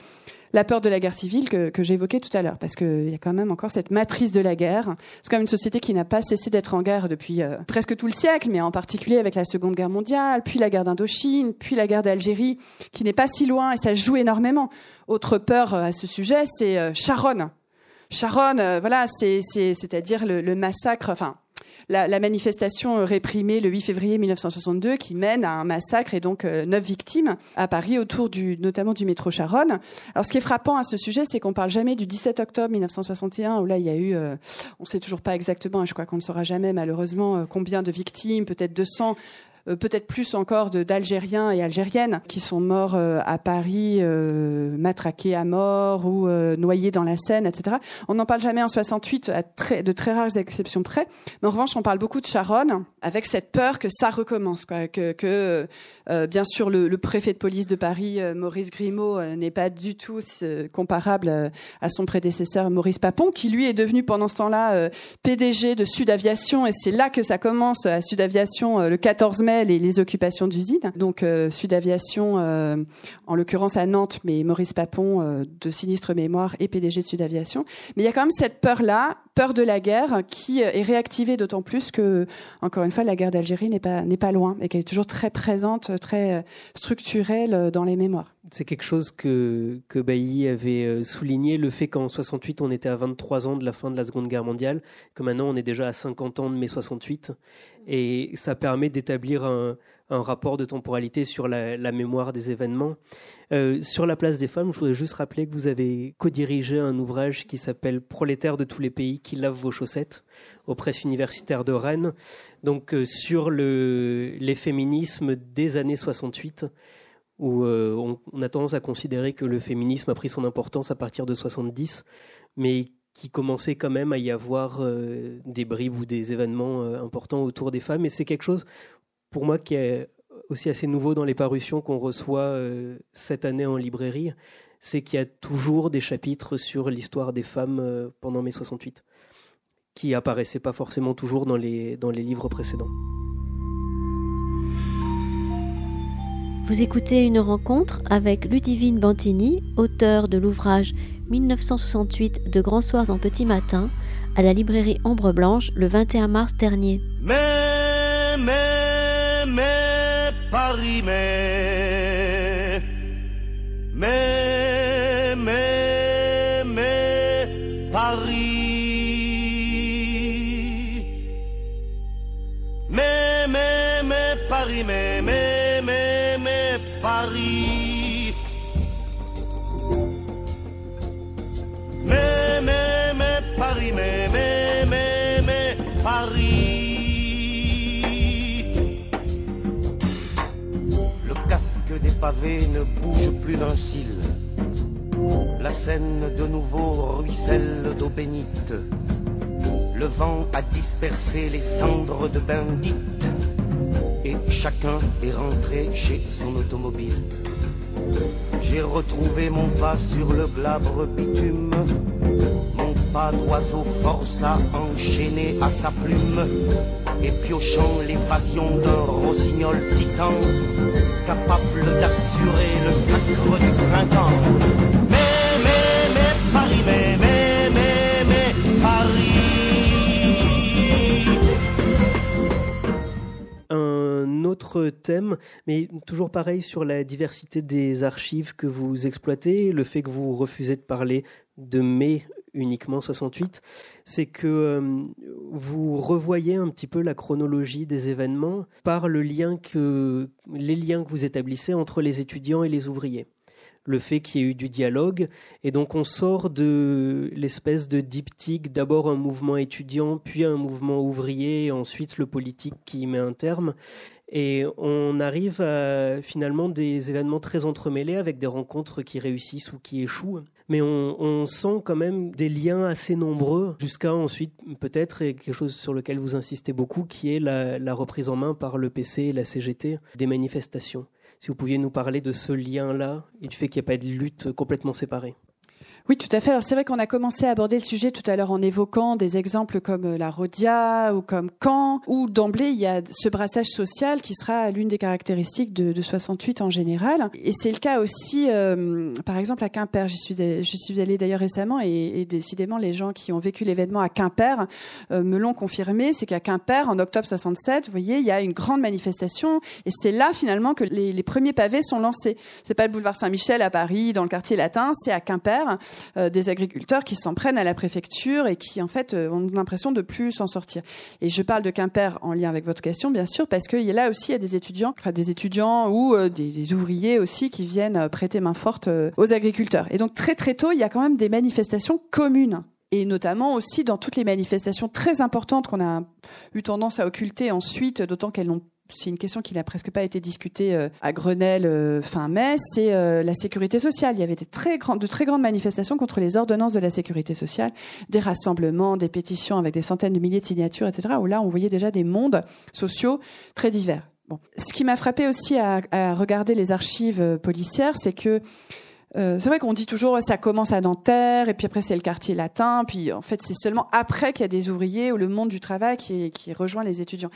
la peur de la guerre civile que, que j'évoquais tout à l'heure, parce qu'il y a quand même encore cette matrice de la guerre. C'est quand même une société qui n'a pas cessé d'être en guerre depuis euh, presque tout le siècle, mais en particulier avec la Seconde Guerre mondiale, puis la guerre d'Indochine, puis la guerre d'Algérie, qui n'est pas si loin, et ça joue énormément. Autre peur euh, à ce sujet, c'est euh, Sharon. Sharon, voilà, c'est-à-dire le, le massacre, enfin, la, manifestation réprimée le 8 février 1962 qui mène à un massacre et donc euh, neuf victimes à Paris autour du, notamment du métro Charonne. Alors ce qui est frappant à ce sujet, c'est qu'on parle jamais du 17 octobre 1961 où là il y a eu, euh, on sait toujours pas exactement, je crois qu'on ne saura jamais malheureusement euh, combien de victimes, peut-être 200 euh, peut-être plus encore d'Algériens et Algériennes qui sont morts euh, à Paris, euh, matraqués à mort ou noyés dans la Seine, etc. On n'en parle jamais en 68, à de très rares exceptions près. Mais en revanche, on parle beaucoup de Charonne, avec cette peur que ça recommence, que, bien sûr le, le, préfet de police de Paris, Maurice Grimaud, n'est pas du tout comparable à son prédécesseur Maurice Papon, qui lui est devenu pendant ce temps-là PDG de Sud Aviation, et c'est là que ça commence à Sud Aviation le 14 mai les, occupations d'usines. Donc euh, Sud Aviation, euh, en l'occurrence à Nantes, mais Maurice Papon euh, de Sinistre Mémoire et PDG de Sud Aviation. Mais il y a quand même cette peur-là, peur de la guerre, qui est réactivée d'autant plus que, encore une fois, la guerre d'Algérie n'est pas n'est pas loin et qu'elle est toujours très présente, très structurelle dans les mémoires. C'est quelque chose que, Bailly avait euh, souligné, le fait qu'en 68, on était à 23 ans de la fin de la Seconde Guerre mondiale, que maintenant on est déjà à 50 ans de mai 68. Et ça permet d'établir un, rapport de temporalité sur la, mémoire des événements. Euh, sur la place des femmes, je voudrais juste rappeler que vous avez co-dirigé un ouvrage qui s'appelle Prolétaires de tous les pays qui lavent vos chaussettes aux presses universitaires de Rennes, donc euh, sur le, les féminismes des années 68 où euh, on, a tendance à considérer que le féminisme a pris son importance à partir de 70, mais qui commençait quand même à y avoir des bribes ou des événements importants autour des femmes. Et c'est quelque chose pour moi qui est aussi assez nouveau dans les parutions qu'on reçoit euh, cette année en librairie, c'est qu'il y a toujours des chapitres sur l'histoire des femmes euh, pendant mai 68, qui apparaissaient pas forcément toujours dans les, dans les livres précédents. Vous écoutez une rencontre avec Ludivine Bantini, auteur de l'ouvrage 1968 de Grands Soirs en Petit Matin, à la librairie Ombre Blanche le 21 mars dernier. Mais, mais mais Paris, mais, mais, des pavés ne bouge plus d'un cil. La Seine de nouveau ruisselle d'eau bénite. Le vent a dispersé les cendres de Bendite. Et chacun est rentré chez son automobile. J'ai retrouvé mon pas sur le glabre bitume. Mon pas d'oiseau force à enchaîner à sa plume et piochant l'évasion d'un rossignol titan, capable d'assurer le sacre du printemps. Mais, mais, mais, Paris, mais, mais, mais, mais, Paris. Un autre thème, mais toujours pareil sur la diversité des archives que vous exploitez, le fait que vous refusez de parler de mai uniquement 68, c'est que euh, vous revoyez un petit peu la chronologie des événements par lien que, les liens que vous établissez entre les étudiants et les ouvriers. Le fait qu'il y ait eu du dialogue, et donc on sort de l'espèce de diptyque, d'abord un mouvement étudiant, puis un mouvement ouvrier, et ensuite le politique qui met un terme, et on arrive à finalement des événements très entremêlés avec des rencontres qui réussissent ou qui échouent. Mais on, sent quand même des liens assez nombreux jusqu'à ensuite peut-être quelque chose sur lequel vous insistez beaucoup qui est la, la reprise en main par le PC et la CGT des manifestations. Si vous pouviez nous parler de ce lien-là et du fait qu'il n'y a pas de lutte complètement séparée. Oui, tout à fait. Alors c'est vrai qu'on a commencé à aborder le sujet tout à l'heure en évoquant des exemples comme euh, la Rodia ou comme Caen, où d'emblée il y a ce brassage social qui sera l'une des caractéristiques de, de, 68 en général. Et c'est le cas aussi, euh, par exemple à Quimper. Je suis allée d'ailleurs récemment et, et, décidément les gens qui ont vécu l'événement à Quimper euh, me l'ont confirmé. C'est qu'à Quimper, en octobre 67, vous voyez, il y a une grande manifestation et c'est là finalement que les, les premiers pavés sont lancés. C'est pas le boulevard Saint-Michel à Paris, dans le quartier latin, c'est à Quimper. Euh, des agriculteurs qui s'en prennent à la préfecture et qui en fait euh, ont l'impression de plus s'en sortir. Et je parle de Quimper en lien avec votre question, bien sûr, parce a là aussi il y a des étudiants, des étudiants ou euh, des, ouvriers aussi qui viennent prêter main forte aux agriculteurs. Et donc très très tôt, il y a quand même des manifestations communes et notamment aussi dans toutes les manifestations très importantes qu'on a eu tendance à occulter ensuite, d'autant qu'elles n'ont c'est une question qui n'a presque pas été discutée euh, à Grenelle euh, fin mai, c'est euh, la sécurité sociale. Il y avait de très grandes manifestations contre les ordonnances de la sécurité sociale, des rassemblements, des pétitions avec des centaines de milliers de signatures, etc. Où là, on voyait déjà des mondes sociaux très divers. Bon. Ce qui m'a frappé aussi à, regarder les archives policières, c'est que euh, c'est vrai qu'on dit toujours ça commence à Nanterre et puis après c'est le quartier latin puis en fait c'est seulement après qu'il y a des ouvriers ou le monde du travail qui, qui rejoint les étudiants.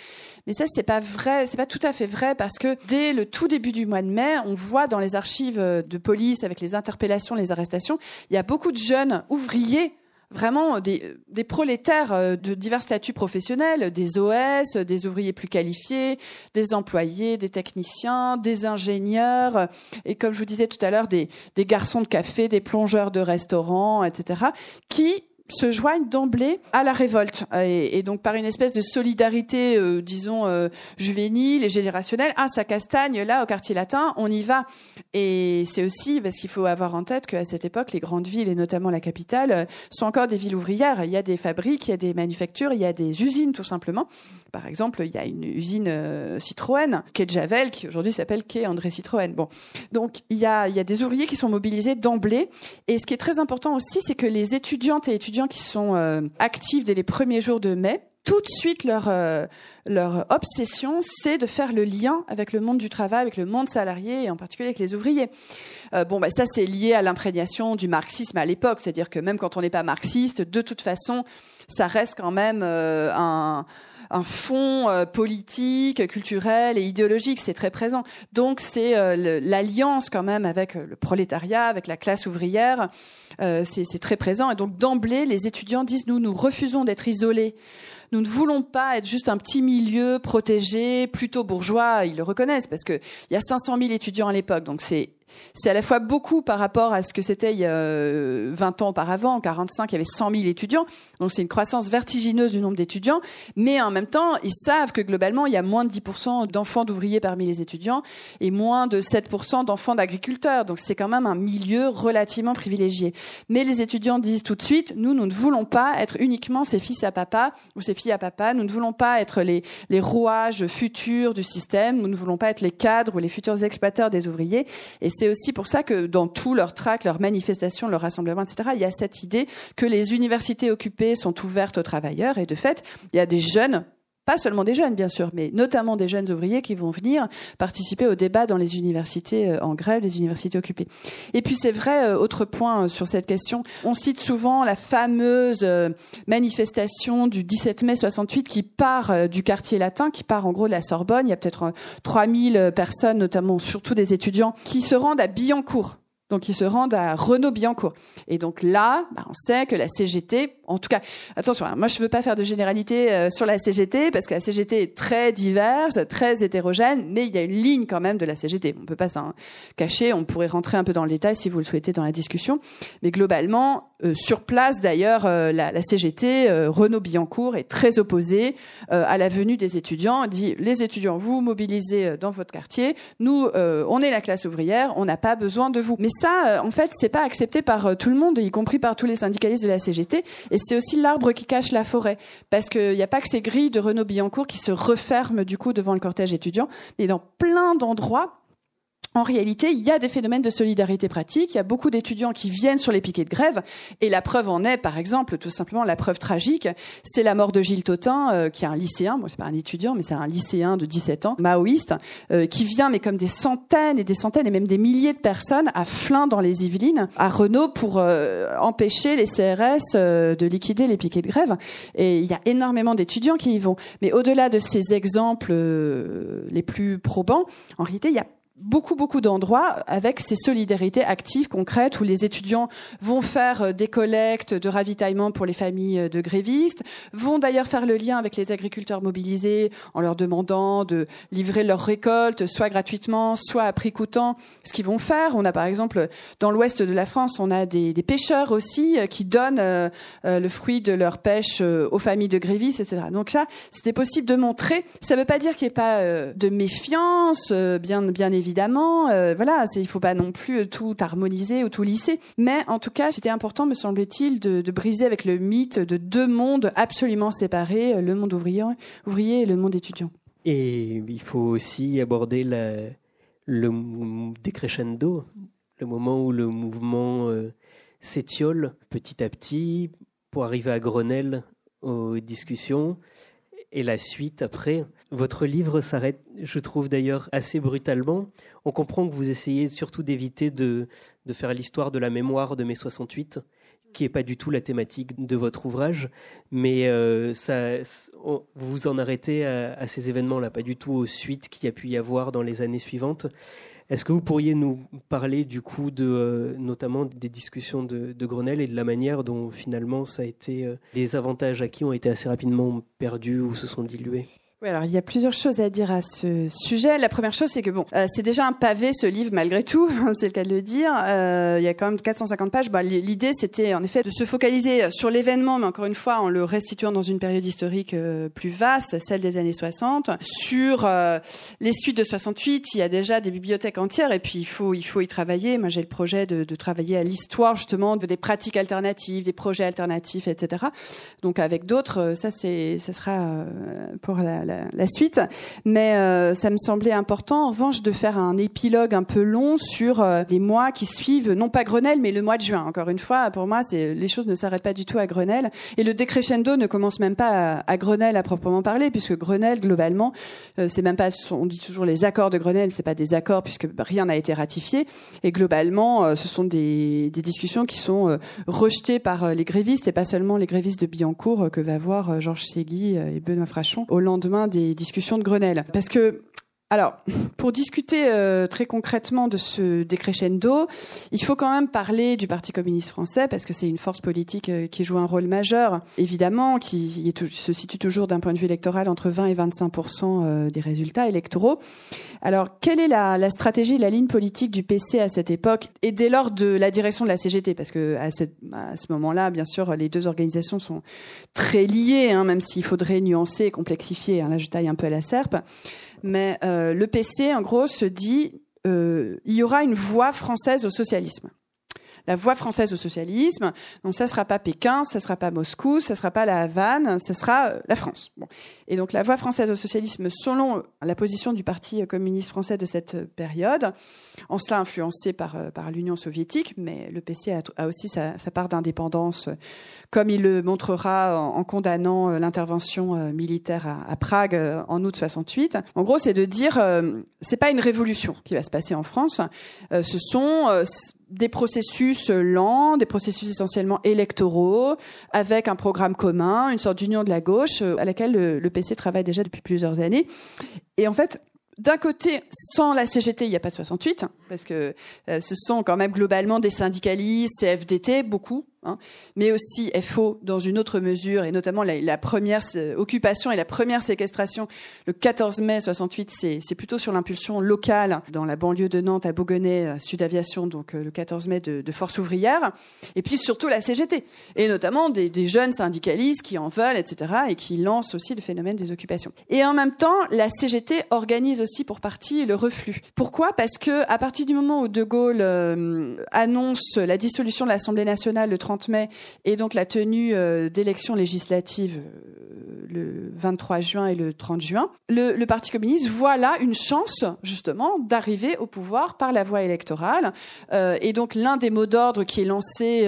Mais ça c'est pas vrai, c'est pas tout à fait vrai parce que dès le tout début du mois de mai, on voit dans les archives de police avec les interpellations, les arrestations, il y a beaucoup de jeunes ouvriers vraiment des, des, prolétaires euh, de divers statuts professionnels, des OS, des ouvriers plus qualifiés, des employés, des techniciens, des ingénieurs, et comme je vous disais tout à l'heure, des, des garçons de café, des plongeurs de restaurants, etc., qui se joignent d'emblée à la révolte et, donc par une espèce de solidarité, euh, disons euh, juvénile et générationnelle. Ah, ça castagne là au quartier latin, on y va. Et c'est aussi parce qu'il faut avoir en tête qu'à cette époque, les grandes villes et notamment la capitale euh, sont encore des villes ouvrières. Il y a des fabriques, il y a des manufactures, il y a des usines tout simplement. Par exemple, il y a une usine Citroën, quai de Javel, qui aujourd'hui s'appelle quai André Citroën. Bon, donc il y a il y a des ouvriers qui sont mobilisés d'emblée. Et ce qui est très important aussi, c'est que les étudiantes et étudiants qui sont euh, actifs dès les premiers jours de mai, tout de suite leur euh, leur obsession, c'est de faire le lien avec le monde du travail, avec le monde salarié et en particulier avec les ouvriers. Euh, bon, bah, ça c'est lié à l'imprégnation du marxisme à l'époque, c'est-à-dire que même quand on n'est pas marxiste, de toute façon, ça reste quand même un un fond euh, politique, culturel et idéologique, c'est très présent. Donc c'est euh, l'alliance quand même avec euh, le prolétariat, avec la classe ouvrière, c'est très présent. Et donc d'emblée, les étudiants disent nous, nous refusons d'être isolés. Nous ne voulons pas être juste un petit milieu protégé, plutôt bourgeois. Ils le reconnaissent parce qu'il y a 500 000 étudiants à l'époque, donc c'est c'est à la fois beaucoup par rapport à ce que c'était il y a 20 euh, ans auparavant. En 45, il y avait 100 000 étudiants. Donc c'est une croissance vertigineuse du nombre d'étudiants. Mais en même temps, ils savent que globalement, il y a moins de 10% d'enfants d'ouvriers parmi les étudiants et moins de 7% d'enfants d'agriculteurs. Donc c'est quand même un milieu relativement privilégié. Mais les étudiants disent tout de suite, nous, nous ne voulons pas être uniquement ces fils à papa ou ces filles à papa. Nous ne voulons pas être les, rouages futurs du système. Nous ne voulons pas être les cadres ou les futurs exploiteurs des ouvriers. C'est aussi pour ça que dans tous leurs tracts, leurs manifestations, leurs rassemblements, etc., il y a cette idée que les universités occupées sont ouvertes aux travailleurs. Et de fait, il y a des jeunes pas seulement des jeunes, bien sûr, mais notamment des jeunes ouvriers qui vont venir participer au débat dans les universités euh, en grève, les universités occupées. Et puis c'est vrai, euh, autre point euh, sur cette question, on cite souvent la fameuse manifestation du 17 mai 68 qui part du quartier latin, qui part en gros de la Sorbonne. Il y a peut-être 3000 personnes, notamment surtout des étudiants, qui se rendent à Billancourt donc ils se rendent à Renault-Billancourt. Et donc là, bah, on sait que la CGT, en tout cas, attention, hein, moi je veux pas faire de généralité euh, sur la CGT parce que la CGT est très diverse, très hétérogène, mais il y a une ligne quand même de la CGT. On peut pas s'en cacher, on pourrait rentrer un peu dans le détail si vous le souhaitez dans la discussion. Mais globalement, euh, sur place d'ailleurs, euh, la, CGT, Renault-Billancourt est très opposée à la venue des étudiants. Elle dit, les étudiants, vous mobilisez dans votre quartier, nous, on est la classe ouvrière, on n'a pas besoin de vous. Mais ça, en fait, c'est pas accepté par tout le monde, y compris par tous les syndicalistes de la CGT. C'est aussi l'arbre qui cache la forêt, parce qu'il n'y a pas que ces grilles de Renault Billancourt qui se referment du coup devant le cortège étudiant, mais dans plein d'endroits en réalité, il y a des phénomènes de solidarité pratique. Il y a beaucoup d'étudiants qui viennent sur les piquets de grève. Et la preuve en est, par exemple, tout simplement, la preuve tragique, c'est la mort de Gilles Totin, euh, qui est un lycéen. Bon, c'est pas un étudiant, mais c'est un lycéen de 17 ans, maoïste, euh, qui vient, mais comme des centaines et des centaines et même des milliers de personnes à Flins dans les Yvelines, à Renault, pour euh, empêcher les CRS de liquider les piquets de grève. Et il y a énormément d'étudiants qui y vont. Mais au-delà de ces exemples les plus probants, en réalité, il y a beaucoup beaucoup d'endroits avec ces solidarités actives concrètes où les étudiants vont faire euh, des collectes de ravitaillement pour les familles euh, de grévistes, vont d'ailleurs faire le lien avec les agriculteurs mobilisés en leur demandant de livrer leurs récoltes soit gratuitement, soit à prix coûtant, ce qu'ils vont faire. On a par exemple dans l'ouest de la France, on a des, pêcheurs aussi euh, qui donnent le fruit de leur pêche aux familles de grévistes, etc. Donc ça, c'était possible de montrer. Ça ne veut pas dire qu'il n'y ait pas de méfiance, bien bien évidemment évidemment. Euh, voilà, il faut pas non plus euh, tout harmoniser ou tout lisser. Mais en tout cas, c'était important, me semble-t-il, de, briser avec le mythe de deux mondes absolument séparés, euh, le monde ouvrier, ouvrier et le monde étudiant. Et il faut aussi aborder le décrescendo, le moment où le mouvement s'étiole petit à petit pour arriver à Grenelle aux discussions et la suite après. Votre livre s'arrête, je trouve d'ailleurs, assez brutalement. On comprend que vous essayez surtout d'éviter de, faire l'histoire de la mémoire de mai 68, qui n'est pas du tout la thématique de votre ouvrage, mais euh, ça, vous vous en arrêtez à, ces événements-là, pas du tout aux suites qu'il y a pu y avoir dans les années suivantes. Est-ce que vous pourriez nous parler du coup de notamment des discussions de, Grenelle et de la manière dont finalement ça a été les avantages acquis ont été assez rapidement perdus ou se sont dilués? Oui, alors il y a plusieurs choses à dire à ce sujet. La première chose, c'est que bon, euh, c'est déjà un pavé ce livre malgré tout, c'est le cas de le dire. Euh, il y a quand même 450 pages. Bah, L'idée, c'était en effet de se focaliser sur l'événement, mais encore une fois en le restituant dans une période historique euh, plus vaste, celle des années 60. Sur les suites de 68, il y a déjà des bibliothèques entières, et puis il faut il faut y travailler. Moi, j'ai le projet de, de travailler à l'histoire justement de des pratiques alternatives, des projets alternatifs, etc. Donc avec d'autres, ça c'est ça sera pour la la, suite. Mais euh, ça me semblait important, en revanche, de faire un épilogue un peu long sur euh, les mois qui suivent, non pas Grenelle, mais le mois de juin. Encore une fois, pour moi, les choses ne s'arrêtent pas du tout à Grenelle. Et le décrescendo ne commence même pas à, Grenelle à proprement parler, puisque Grenelle, globalement, euh, c'est même pas, on dit toujours les accords de Grenelle, c'est pas des accords puisque rien n'a été ratifié. Et globalement, ce sont des, des, discussions qui sont rejetées par les grévistes et pas seulement les grévistes de Billancourt que va voir Georges Ségui et Benoît Frachon au lendemain des discussions de Grenelle. Parce que alors, pour discuter euh, très concrètement de ce décrescendo, il faut quand même parler du Parti communiste français parce que c'est une force politique euh, qui joue un rôle majeur, évidemment, qui se situe toujours d'un point de vue électoral entre 20 et 25% euh, des résultats électoraux. Alors, quelle est la, stratégie, la ligne politique du PC à cette époque et dès lors de la direction de la CGT Parce que à ce moment-là, bien sûr, les deux organisations sont très liées, hein, même s'il faudrait nuancer et complexifier. Hein, là, je taille un peu à la serpe mais euh, le PC, en gros, se dit euh, il y aura une voie française au socialisme la voie française au socialisme. Donc ça sera pas Pékin, ça sera pas Moscou, ça sera pas la Havane, ça sera euh, la France. Et donc la voie française au socialisme, selon la position du Parti communiste français de cette période, en cela influencé par, euh, par l'Union soviétique, mais le PC a, aussi sa, part d'indépendance, comme il le montrera en, condamnant euh, l'intervention militaire à, Prague en août 68. En gros, c'est de dire, c'est pas une révolution qui va se passer en France, ce sont des processus lents, des processus essentiellement électoraux, avec un programme commun, une sorte d'union de la gauche euh, à laquelle le, PC travaille déjà depuis plusieurs années. Et en fait, d'un côté, sans la CGT, il n'y a pas de 68, hein, parce que euh, ce sont quand même globalement des syndicalistes, CFDT, beaucoup, Hein. mais aussi FO dans une autre mesure, et notamment la, première occupation et la première séquestration le 14 mai 68, c'est plutôt sur l'impulsion locale dans la banlieue de Nantes à Bougonnet, Sud Aviation, donc euh, le 14 mai de, Force ouvrière, et puis surtout la CGT, et notamment des, jeunes syndicalistes qui en veulent, etc., et qui lancent aussi le phénomène des occupations. Et en même temps, la CGT organise aussi pour partie le reflux. Pourquoi? Parce que à partir du moment où De Gaulle euh, annonce la dissolution de l'Assemblée nationale le 30 et donc la tenue euh, d'élections législatives euh, le 23 juin et le 30 juin, le, Parti communiste voit là une chance justement d'arriver au pouvoir par la voie électorale. Euh, et donc l'un des mots d'ordre qui est lancé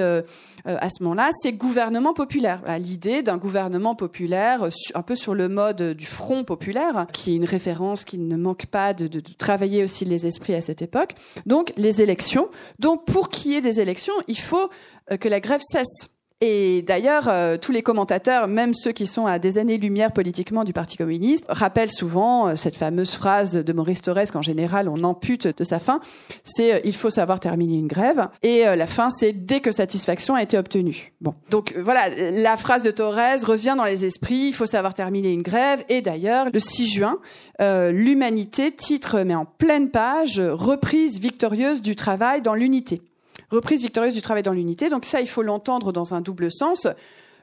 à ce moment-là, c'est gouvernement populaire. L'idée d'un gouvernement populaire, un peu sur le mode du Front populaire, qui est une référence qui ne manque pas de, de travailler aussi les esprits à cette époque. Donc les élections. Donc pour qu'il y ait des élections, il faut euh, que la grève cesse. Et d'ailleurs, euh, tous les commentateurs, même ceux qui sont à des années-lumière politiquement du Parti communiste, rappellent souvent euh, cette fameuse phrase de Maurice Thorez qu'en général on ampute de sa fin, c'est il faut savoir terminer une grève. Et la fin, c'est dès que satisfaction a été obtenue. Bon, donc voilà, la phrase de Thorez revient dans les esprits, il faut savoir terminer une grève. Et d'ailleurs, le 6 juin, l'Humanité titre, mais en pleine page, reprise victorieuse du travail dans l'unité reprise victorieuse du travail dans l'unité. Donc ça, il faut l'entendre dans un double sens.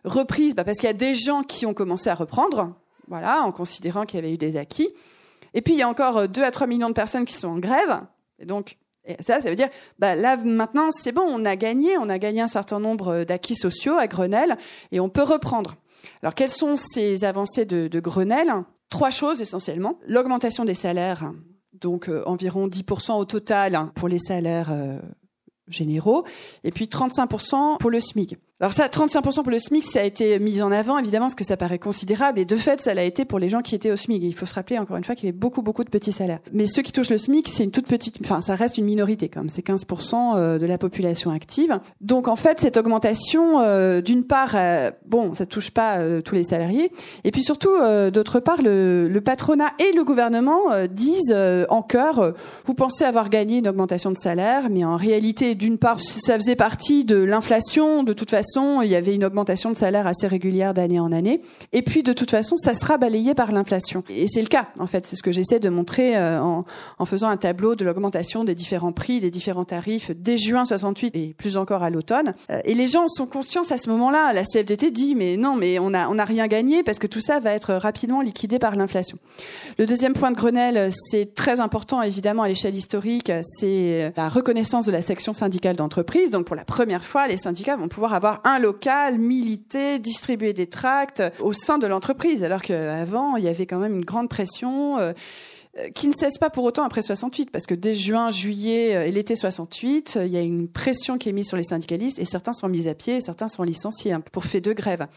Reprise, bah, parce qu'il y a des gens qui ont commencé à reprendre, voilà, en considérant qu'il y avait eu des acquis. Et puis il y a encore 2 à 3 millions de personnes qui sont en grève. Et donc ça, ça veut dire, bah, là maintenant, c'est bon, on a gagné, on a gagné un certain nombre d'acquis sociaux à Grenelle, et on peut reprendre. Alors quelles sont ces avancées de, Grenelle? Trois choses essentiellement l'augmentation des salaires, donc euh, environ 10% au total pour les salaires euh, généraux, et puis 35% pour le SMIC. Alors ça, 35% pour le SMIC, ça a été mis en avant, évidemment, parce que ça paraît considérable. Et de fait, ça l'a été pour les gens qui étaient au SMIC. il faut se rappeler, encore une fois, qu'il y avait beaucoup, beaucoup de petits salaires. Mais ceux qui touchent le SMIC, c'est une toute petite, enfin, ça reste une minorité, quand même. C'est 15% euh, de la population active. Donc, en fait, cette augmentation, euh, d'une part, euh, bon, ça touche pas tous les salariés. Et puis surtout, d'autre part, le, patronat et le gouvernement disent en cœur, vous pensez avoir gagné une augmentation de salaire, mais en réalité, d'une part, ça faisait partie de l'inflation, de toute façon, il y avait une augmentation de salaire assez régulière d'année en année. Et puis, de toute façon, ça sera balayé par l'inflation. Et c'est le cas, en fait. C'est ce que j'essaie de montrer euh, en, faisant un tableau de l'augmentation des différents prix, des différents tarifs dès juin 68 et plus encore à l'automne. Euh, et les gens sont conscients à ce moment-là. La CFDT dit, mais non, mais on n'a on a rien gagné parce que tout ça va être rapidement liquidé par l'inflation. Le deuxième point de Grenelle, c'est très important, évidemment, à l'échelle historique, c'est la reconnaissance de la section syndicale d'entreprise. Donc, pour la première fois, les syndicats vont pouvoir avoir un local, militer, distribuer des tracts au sein de l'entreprise, alors qu'avant, il y avait quand même une grande pression. Euh, qui ne cesse pas pour autant après 68, parce que dès juin, juillet euh, et l'été 68, euh, il y a une pression qui est mise sur les syndicalistes et certains sont mis à pied, et certains sont licenciés hein, pour fait de grève.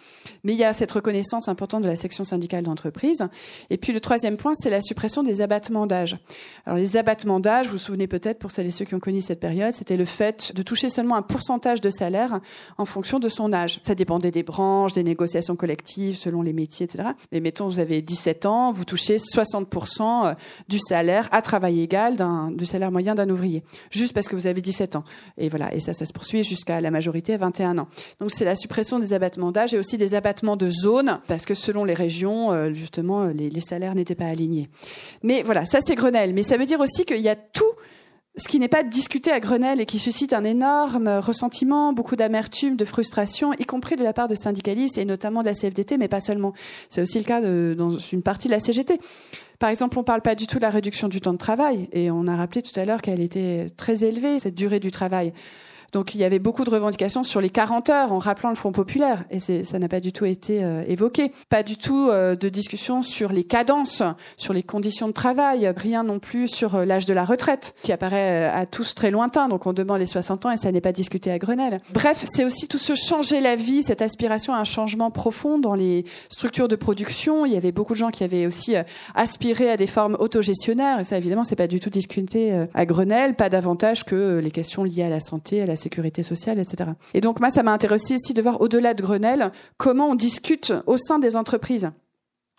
Mais il y a cette reconnaissance importante de la section syndicale d'entreprise. Et puis le troisième point, c'est la suppression des abattements d'âge. Alors les abattements d'âge, vous vous souvenez peut-être pour celles et ceux qui ont connu cette période, c'était le fait de toucher seulement un pourcentage de salaire en fonction de son âge. Ça dépendait des branches, des négociations collectives, selon les métiers, etc. Mais mettons, vous avez 17 ans, vous touchez 60% du salaire à travail égal du salaire moyen d'un ouvrier, juste parce que vous avez 17 ans. Et voilà, et ça, ça se poursuit jusqu'à la majorité à 21 ans. Donc c'est la suppression des abattements d'âge et aussi des abattements de zone, parce que selon les régions, euh, justement, les, les salaires n'étaient pas alignés. Mais voilà, ça c'est Grenelle. Mais ça veut dire aussi qu'il y a tout ce qui n'est pas discuté à Grenelle et qui suscite un énorme ressentiment, beaucoup d'amertume, de frustration, y compris de la part de syndicalistes et notamment de la CFDT, mais pas seulement. C'est aussi le cas dans une partie de la CGT. Par exemple, on ne parle pas du tout de la réduction du temps de travail, et on a rappelé tout à l'heure qu'elle était très élevée, cette durée du travail. Donc il y avait beaucoup de revendications sur les 40 heures en rappelant le Front populaire et ça n'a pas du tout été euh, évoqué. Pas du tout euh, de discussion sur les cadences, sur les conditions de travail, rien non plus sur euh, l'âge de la retraite qui apparaît à tous très lointain. Donc on demande les 60 ans et ça n'est pas discuté à Grenelle. Bref, c'est aussi tout ce changer la vie, cette aspiration à un changement profond dans les structures de production. Il y avait beaucoup de gens qui avaient aussi aspiré à des formes autogestionnaires et ça évidemment c'est pas du tout discuté à Grenelle, pas davantage que les questions liées à la santé, à la sécurité sociale, etc. Et donc moi, ça m'a intéressé aussi de voir au-delà de Grenelle comment on discute au sein des entreprises,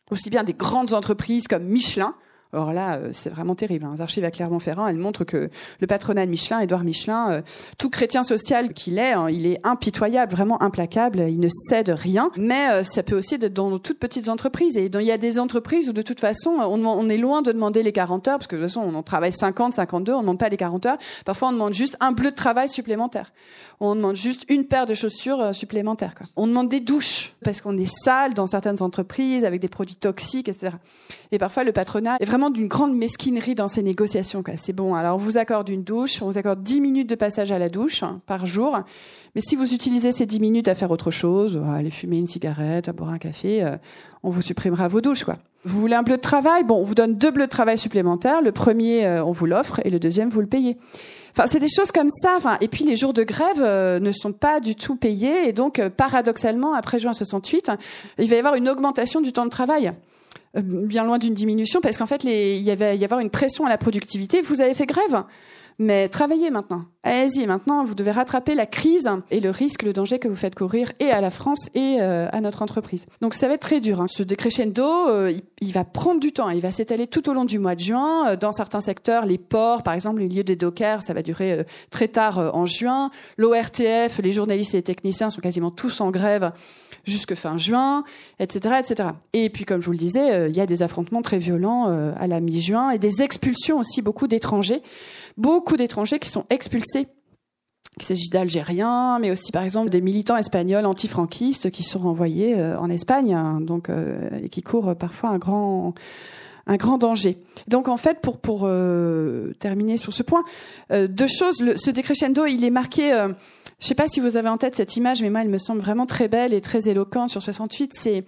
aussi bien des grandes entreprises comme Michelin, alors là, euh, c'est vraiment terrible. Hein. Les archives à Clermont-Ferrand, elles montrent que le patronat de Michelin, Édouard Michelin, euh, tout chrétien social qu'il est, hein, il est impitoyable, vraiment implacable, il ne cède rien. Mais euh, ça peut aussi être dans toutes petites entreprises. Et il y a des entreprises où de toute façon, on, est loin de demander les 40 heures, parce que de toute façon, on travaille 50, 52, on ne demande pas les 40 heures. Parfois, on demande juste un bleu de travail supplémentaire. On demande juste une paire de chaussures supplémentaires. On demande des douches, parce qu'on est sale dans certaines entreprises, avec des produits toxiques, etc. Et parfois, le patronat est vraiment d'une grande mesquinerie dans ces négociations. C'est bon, alors on vous accorde une douche, on vous accorde 10 minutes de passage à la douche hein, par jour. Mais si vous utilisez ces 10 minutes à faire autre chose, à aller fumer une cigarette, à boire un café, euh, on vous supprimera vos douches. quoi. Vous voulez un bleu de travail? Bon, on vous donne deux bleus de travail supplémentaires. Le premier, euh, on vous l'offre, et le deuxième, vous le payez. Enfin, c'est des choses comme ça. Enfin, et puis les jours de grève euh, ne sont pas du tout payés, et donc paradoxalement, après juin 68, il va y avoir une augmentation du temps de travail. Euh, bien loin d'une diminution, parce qu'en fait, il y avait y avoir une pression à la productivité. Vous avez fait grève, mais travaillez maintenant. Allez-y, maintenant, vous devez rattraper la crise et le risque, le danger que vous faites courir et à la France et euh, à notre entreprise. Donc ça va être très dur. Hein. Ce décrescendo, euh, il, va prendre du temps. Il va s'étaler tout au long du mois de juin. Dans certains secteurs, les ports, par exemple, les lieux des dockers, ça va durer très tard en juin. L'ORTF, les journalistes et les techniciens sont quasiment tous en grève jusque fin juin, etc., etc. Et puis, comme je vous le disais, euh, il y a des affrontements très violents euh, à la mi-juin et des expulsions aussi, beaucoup d'étrangers, beaucoup d'étrangers qui sont expulsés. Il s'agit d'Algériens, mais aussi par exemple des militants espagnols antifranquistes qui sont renvoyés euh, en Espagne, hein, donc et qui courent parfois un grand un grand danger. Donc en fait, pour pour terminer sur ce point, deux choses. Le, ce décrescendo, il est marqué je ne sais pas si vous avez en tête cette image, mais moi, elle me semble vraiment très belle et très éloquente sur 68. C'est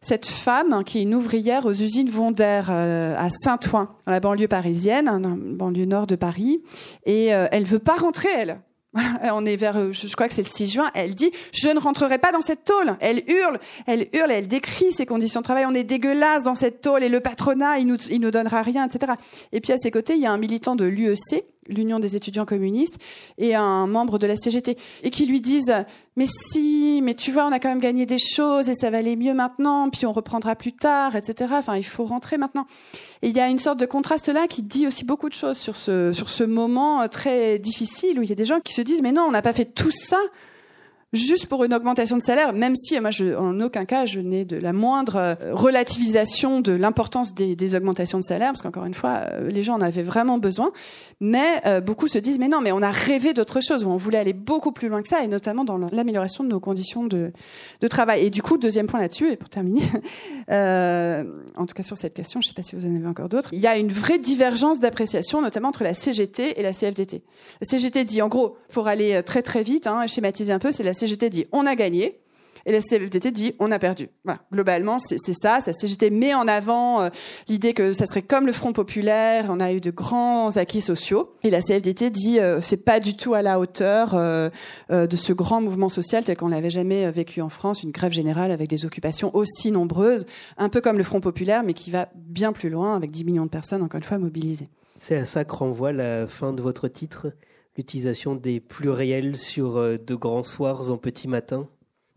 cette femme qui est une ouvrière aux usines Vonder euh, à Saint-Ouen, dans la banlieue parisienne, dans la banlieue nord de Paris, et euh, elle veut pas rentrer, elle. on est vers, je crois que c'est le 6 juin, elle dit, je ne rentrerai pas dans cette tôle. Elle hurle, elle hurle, elle décrit ses conditions de travail. On est dégueulasse dans cette tôle et le patronat, il nous, il nous donnera rien, etc. Et puis à ses côtés, il y a un militant de l'UEC, l'Union des étudiants communistes, et un membre de la CGT, et qui lui disent Mais si, mais tu vois, on a quand même gagné des choses et ça va aller mieux maintenant, puis on reprendra plus tard, etc. Enfin, il faut rentrer maintenant. Et il y a une sorte de contraste là qui dit aussi beaucoup de choses sur ce, sur ce moment euh, très difficile où il y a des gens qui se disent Mais non, on n'a pas fait tout ça juste pour une augmentation de salaire, même si moi, en aucun cas, je n'ai de la moindre euh, relativisation de l'importance des, augmentations de salaire, parce qu'encore une fois, euh, les gens en avaient vraiment besoin. Mais euh, beaucoup se disent, mais non, mais on a rêvé d'autre chose, on voulait aller beaucoup plus loin que ça, et notamment dans l'amélioration de nos conditions de, travail. Et du coup, deuxième point là-dessus, et pour terminer, en tout cas sur cette question, je ne sais pas si vous en avez encore d'autres, il y a une vraie divergence d'appréciation, notamment entre la CGT et la CFDT. La CGT dit, en gros, pour aller très très vite, hein, schématiser un peu, c'est la CGT dit on a gagné. Et la CFDT dit on a perdu. Globalement, c'est ça. La CGT met en avant euh, l'idée que ça serait comme le Front populaire. On a eu de grands acquis sociaux. Et la CFDT dit euh, c'est pas du tout à la hauteur euh, de ce grand mouvement social tel qu'on l'avait jamais vécu en France, une grève générale avec des occupations aussi nombreuses, un peu comme le Front populaire, mais qui va bien plus loin avec 10 millions de personnes encore une fois mobilisées. C'est à ça que renvoie la fin de votre titre? L'utilisation des pluriels sur euh, de grands soirs en petit matin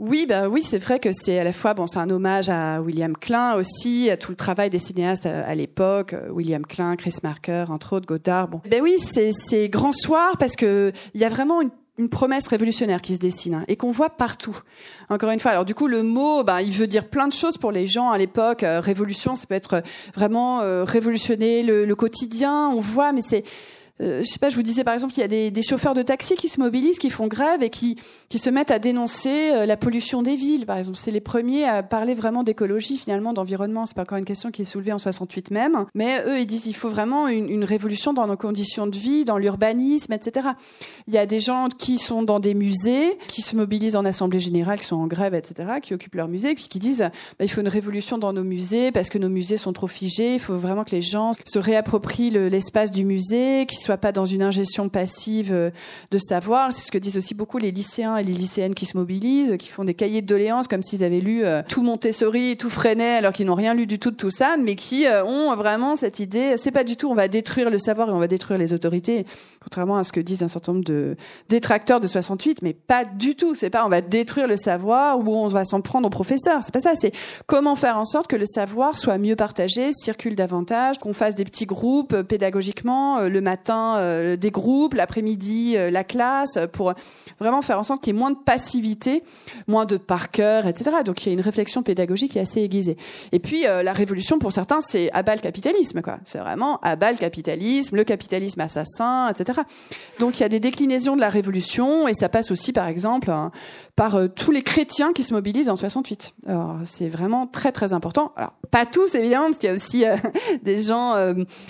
oui, bah oui, c'est vrai que c'est à la fois bon, c'est un hommage à William Klein aussi, à tout le travail des cinéastes à, l'époque, euh, William Klein, Chris Marker, entre autres, Godard. Bon, ben oui, c'est grand soir parce que il y a vraiment une promesse révolutionnaire qui se dessine hein, et qu'on voit partout. Encore une fois, alors du coup, le mot, ben, il veut dire plein de choses pour les gens à l'époque. Euh, révolution, ça peut être vraiment révolutionner le, quotidien. On voit, mais c'est euh, je sais pas, je vous disais par exemple qu'il y a des, chauffeurs de taxi qui se mobilisent, qui font grève et qui, qui se mettent à dénoncer euh, la pollution des villes. Par exemple, c'est les premiers à parler vraiment d'écologie, finalement, d'environnement. C'est pas encore une question qui est soulevée en 68 même, mais eux, ils disent il faut vraiment une, une révolution dans nos conditions de vie, dans l'urbanisme, etc. Il y a des gens qui sont dans des musées, qui se mobilisent en assemblée générale, qui sont en grève, etc., qui occupent leur musée, puis qui disent bah, il faut une révolution dans nos musées parce que nos musées sont trop figés. Il faut vraiment que les gens se réapproprient l'espace du musée, qu'ils soient pas dans une ingestion passive euh, de savoir. C'est ce que disent aussi beaucoup les lycéens et les lycéennes qui se mobilisent, qui font des cahiers de doléances comme s'ils avaient lu euh, tout Montessori, tout Freinet, alors qu'ils n'ont rien lu du tout de tout ça, mais qui euh, ont vraiment cette idée. C'est pas du tout on va détruire le savoir et on va détruire les autorités, contrairement à ce que disent un certain nombre de détracteurs de 68, mais pas du tout. C'est pas on va détruire le savoir ou on va s'en prendre aux professeurs. C'est pas ça. C'est comment faire en sorte que le savoir soit mieux partagé, circule davantage, qu'on fasse des petits groupes pédagogiquement le matin euh, des groupes, l'après-midi euh, la classe, pour vraiment faire en sorte qu'il y ait moins de passivité, moins de par cœur, etc. Donc il y a une réflexion pédagogique qui est assez aiguisée. Et puis euh, la révolution pour certains c'est abat le capitalisme quoi. C'est vraiment abat le capitalisme, le capitalisme assassin, etc. Donc il y a des déclinaisons de la révolution et ça passe aussi par exemple hein, par tous les chrétiens qui se mobilisent en 68. Alors c'est vraiment très très important. Alors pas tous évidemment parce qu'il y a aussi des gens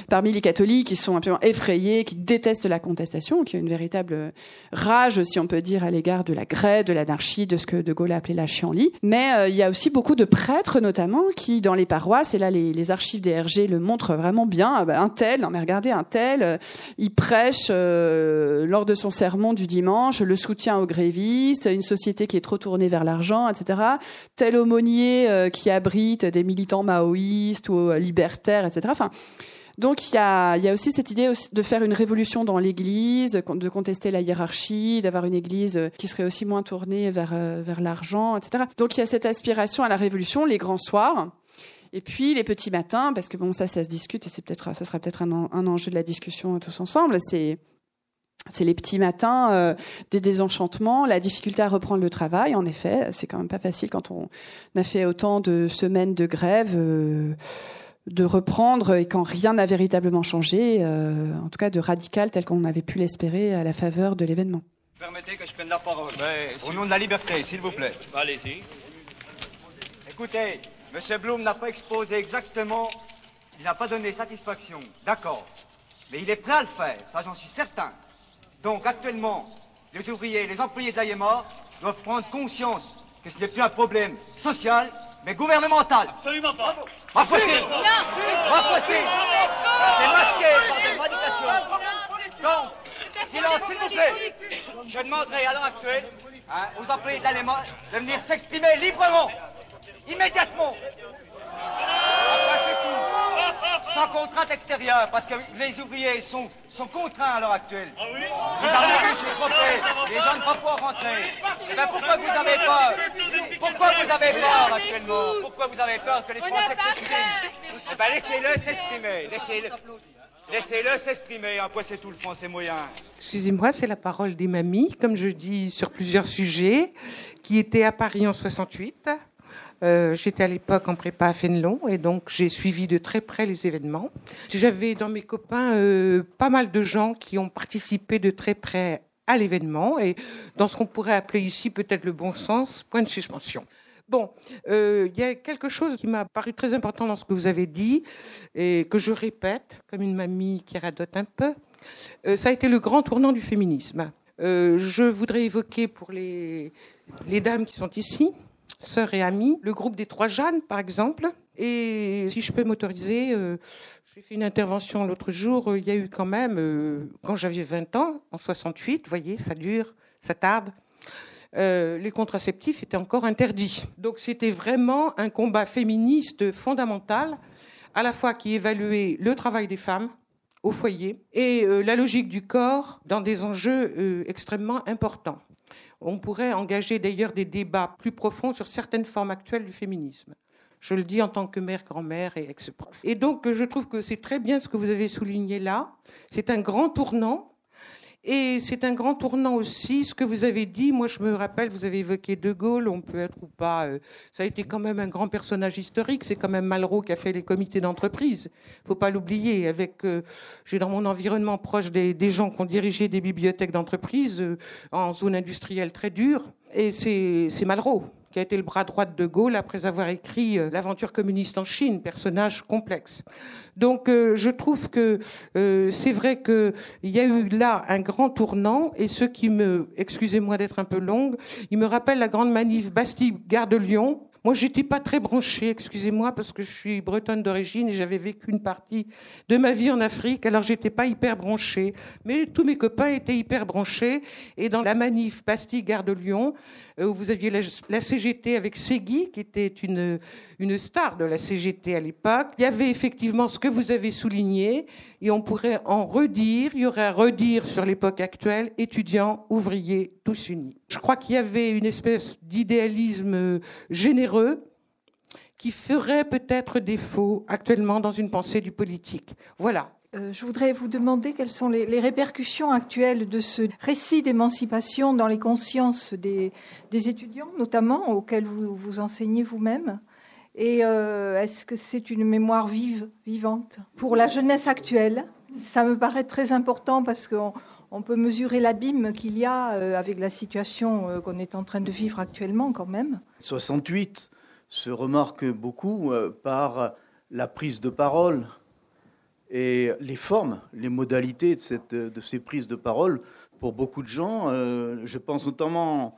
parmi les catholiques qui sont absolument effrayés qui détestent la contestation, qui a une véritable rage, si on peut dire, à l'égard de la grève, de l'anarchie, de ce que De Gaulle a appelé la chienlit. Mais euh, il y a aussi beaucoup de prêtres, notamment, qui, dans les paroisses, et là, les, archives des RG le montrent vraiment bien, ah bah, un tel, non mais regardez, un tel, euh, il prêche euh, lors de son sermon du dimanche le soutien aux grévistes, une société qui est trop tournée vers l'argent, etc. Tel aumônier qui abrite des militants maoïstes ou libertaires, etc. Enfin, donc il y a, aussi cette idée de faire une révolution dans l'Église, de contester la hiérarchie, d'avoir une Église qui serait aussi moins tournée vers, euh, l'argent, etc. Donc il y a cette aspiration à la révolution, les grands soirs. Et puis les petits matins, parce que bon ça, ça se discute et c'est peut-être, ça sera peut-être un, enjeu de la discussion tous ensemble. C'est les petits matins euh, des désenchantements, la difficulté à reprendre le travail. En effet, c'est quand même pas facile quand on a fait autant de semaines de grève. Euh, de reprendre et quand rien n'a véritablement changé, euh, en tout cas de radical tel qu'on avait pu l'espérer à la faveur de l'événement. Permettez que je prenne la parole. Au nom de la liberté, s'il vous plaît. Allez-y. Écoutez, M. Blum n'a pas exposé exactement, il n'a pas donné satisfaction, d'accord. Mais il est prêt à le faire, ça j'en suis certain. Donc actuellement, les ouvriers, les employés de l'AIMA doivent prendre conscience que ce n'est plus un problème social, mais gouvernemental. Absolument pas. Ma foi Ma foi C'est masqué par des revendications. Donc, silence, s'il vous plaît. Je demanderai à l'heure actuelle hein, aux employés de l'allemand de venir s'exprimer librement, immédiatement. Après, c'est tout. Sans contrainte extérieure, parce que les ouvriers sont, sont contraints à l'heure actuelle. Ah oui Vous avez chez trop les gens ne vont pas rentrer. Eh bien, pourquoi vous avez peur? Pourquoi vous avez peur actuellement Pourquoi vous avez peur que les Français s'expriment Eh bien, laissez-le s'exprimer. Laissez-le. Laissez-le s'exprimer, après c'est tout le français moyen? Excusez-moi, c'est la parole des mamies, comme je dis sur plusieurs sujets, qui étaient à Paris en 68. Euh, J'étais à l'époque en prépa à Fénelon et donc j'ai suivi de très près les événements. J'avais dans mes copains euh, pas mal de gens qui ont participé de très près à l'événement et dans ce qu'on pourrait appeler ici peut-être le bon sens, point de suspension. Bon, euh, il y a quelque chose qui m'a paru très important dans ce que vous avez dit et que je répète comme une mamie qui radote un peu. Euh, ça a été le grand tournant du féminisme. Euh, je voudrais évoquer pour les, les dames qui sont ici, sœurs et amies, le groupe des Trois Jeannes, par exemple. Et si je peux m'autoriser, j'ai fait une intervention l'autre jour. Il y a eu quand même, quand j'avais 20 ans, en 68, vous voyez, ça dure, ça tarde. Euh, les contraceptifs étaient encore interdits. Donc c'était vraiment un combat féministe fondamental, à la fois qui évaluait le travail des femmes au foyer et euh, la logique du corps dans des enjeux euh, extrêmement importants. On pourrait engager d'ailleurs des débats plus profonds sur certaines formes actuelles du féminisme. Je le dis en tant que mère, grand-mère et ex-prof. Et donc, je trouve que c'est très bien ce que vous avez souligné là. C'est un grand tournant et c'est un grand tournant aussi, ce que vous avez dit. Moi, je me rappelle, vous avez évoqué De Gaulle, on peut être ou pas. Euh, ça a été quand même un grand personnage historique. C'est quand même Malraux qui a fait les comités d'entreprise. faut pas l'oublier. Avec, euh, j'ai dans mon environnement proche des, des, gens qui ont dirigé des bibliothèques d'entreprise euh, en zone industrielle très dure. Et c'est Malraux qui a été le bras droit de Gaulle après avoir écrit euh, L'aventure communiste en Chine, personnage complexe. Donc euh, je trouve que euh, c'est vrai qu'il y a eu là un grand tournant et ce qui me, excusez-moi d'être un peu longue, il me rappelle la grande manif Bastille-Gare de Lyon moi, j'étais pas très branchée, excusez-moi, parce que je suis bretonne d'origine et j'avais vécu une partie de ma vie en Afrique, alors j'étais pas hyper branchée. Mais tous mes copains étaient hyper branchés. Et dans la manif Bastille-Gare de Lyon, où vous aviez la, CGT avec Segui, qui était une, une star de la CGT à l'époque, il y avait effectivement ce que vous avez souligné, et on pourrait en redire, il y aurait à redire sur l'époque actuelle, étudiants, ouvriers, tous unis. Je crois qu'il y avait une espèce d'idéalisme généreux qui ferait peut-être défaut actuellement dans une pensée du politique. Voilà. Euh, je voudrais vous demander quelles sont les, répercussions actuelles de ce récit d'émancipation dans les consciences des, étudiants, notamment auxquels vous, enseignez vous-même. Et euh, est-ce que c'est une mémoire vive, vivante? Pour la jeunesse actuelle, ça me paraît très important parce qu'on peut mesurer l'abîme qu'il y a euh, avec la situation qu'on est en train de vivre actuellement quand même. 68 se remarque beaucoup par la prise de parole et les formes, les modalités de, cette, de ces prises de parole. Pour beaucoup de gens, je pense notamment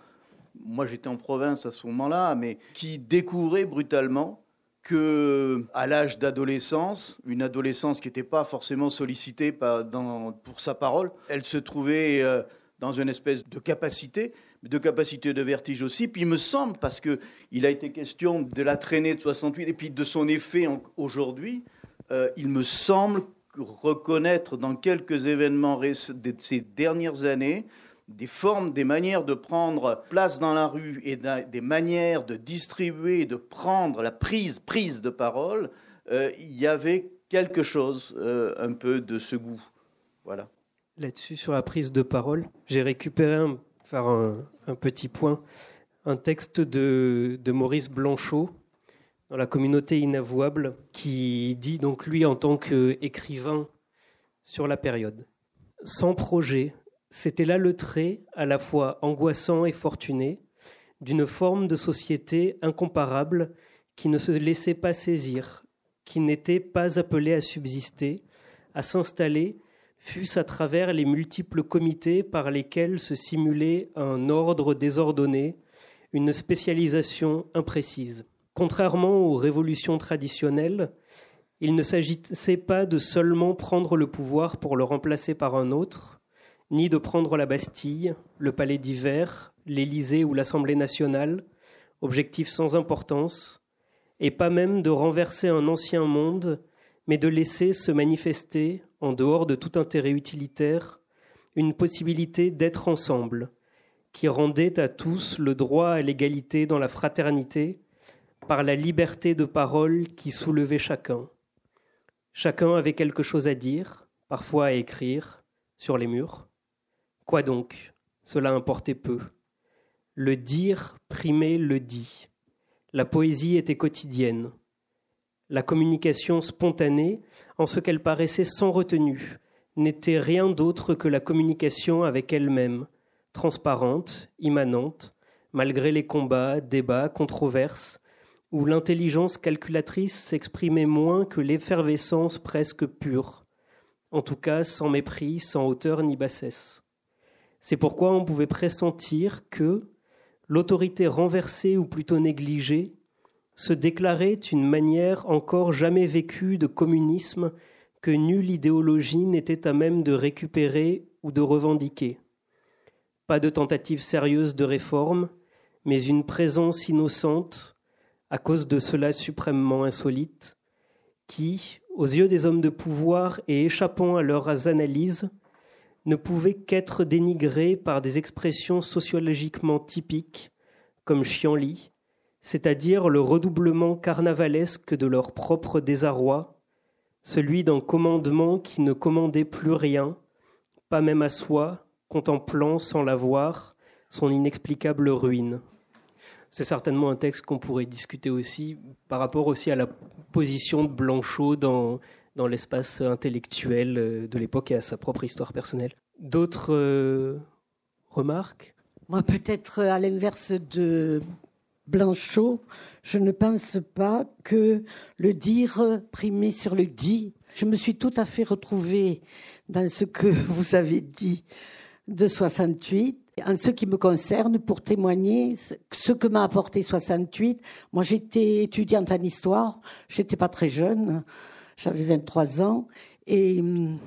moi j'étais en province à ce moment-là, mais qui découvrait brutalement que à l'âge d'adolescence, une adolescence qui n'était pas forcément sollicitée pour sa parole, elle se trouvait euh, dans une espèce de capacité, de capacité de vertige aussi. Puis il me semble, parce qu'il a été question de la traînée de 68 et puis de son effet aujourd'hui, euh, il me semble reconnaître dans quelques événements de ces dernières années des formes, des manières de prendre place dans la rue et des manières de distribuer, de prendre la prise, prise de parole, euh, il y avait quelque chose euh, un peu de ce goût. Voilà. Là-dessus, sur la prise de parole, j'ai récupéré, un, faire un, petit point, un texte de Maurice Blanchot la communauté inavouable qui dit donc lui en tant qu'écrivain sur la période. Sans projet, c'était là le trait, à la fois angoissant et fortuné, d'une forme de société incomparable qui ne se laissait pas saisir, qui n'était pas appelée à subsister, à s'installer, fût-ce à travers les multiples comités par lesquels se simulait un ordre désordonné, une spécialisation imprécise. Contrairement aux révolutions traditionnelles, il ne s'agissait pas de seulement prendre le pouvoir pour le remplacer par un autre, ni de prendre la Bastille, le Palais d'hiver, l'Élysée ou l'Assemblée nationale, objectif sans importance, et pas même de renverser un ancien monde, mais de laisser se manifester, en dehors de tout intérêt utilitaire, une possibilité d'être ensemble, qui rendait à tous le droit à l'égalité dans la fraternité, par la liberté de parole qui soulevait chacun. Chacun avait quelque chose à dire, parfois à écrire, sur les murs. Quoi donc? Cela importait peu. Le dire primait le dit. La poésie était quotidienne. La communication spontanée, en ce qu'elle paraissait sans retenue, n'était rien d'autre que la communication avec elle-même, transparente, immanente, malgré les combats, débats, controverses, où l'intelligence calculatrice s'exprimait moins que l'effervescence presque pure, en tout cas sans mépris, sans hauteur ni bassesse. C'est pourquoi on pouvait pressentir que l'autorité renversée ou plutôt négligée se déclarait une manière encore jamais vécue de communisme que nulle idéologie n'était à même de récupérer ou de revendiquer. Pas de tentative sérieuse de réforme, mais une présence innocente, à cause de cela suprêmement insolite, qui, aux yeux des hommes de pouvoir et échappant à leurs analyses, ne pouvait qu'être dénigrée par des expressions sociologiquement typiques, comme chienlit, c'est-à-dire le redoublement carnavalesque de leur propre désarroi, celui d'un commandement qui ne commandait plus rien, pas même à soi, contemplant sans l'avoir son inexplicable ruine c'est certainement un texte qu'on pourrait discuter aussi par rapport aussi à la position de Blanchot dans, dans l'espace intellectuel euh, de l'époque et à sa propre histoire personnelle. D'autres euh, remarques? Moi, peut-être à l'inverse de Blanchot, je ne pense pas que le dire primé sur le dit. Je me suis tout à fait retrouvée dans ce que vous avez dit de 68 en ce qui me concerne, pour témoigner ce que m'a apporté 68, moi j'étais étudiante en histoire, j'étais pas très jeune, j'avais 23 ans, et hum,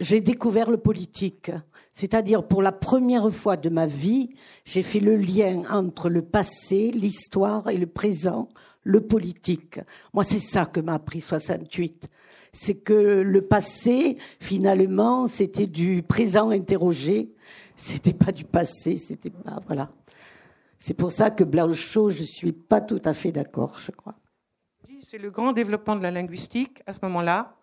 j'ai découvert le politique. C'est-à-dire, pour la première fois de ma vie, j'ai fait le lien entre le passé, l'histoire et le présent, le politique. Moi, c'est ça que m'a appris 68 c'est que le passé, finalement, c'était du présent interrogé c'était pas du passé, c'était pas voilà. C'est pour ça que Blanchot, je suis pas tout à fait d'accord, je crois. C'est le grand développement de la linguistique à ce moment-là.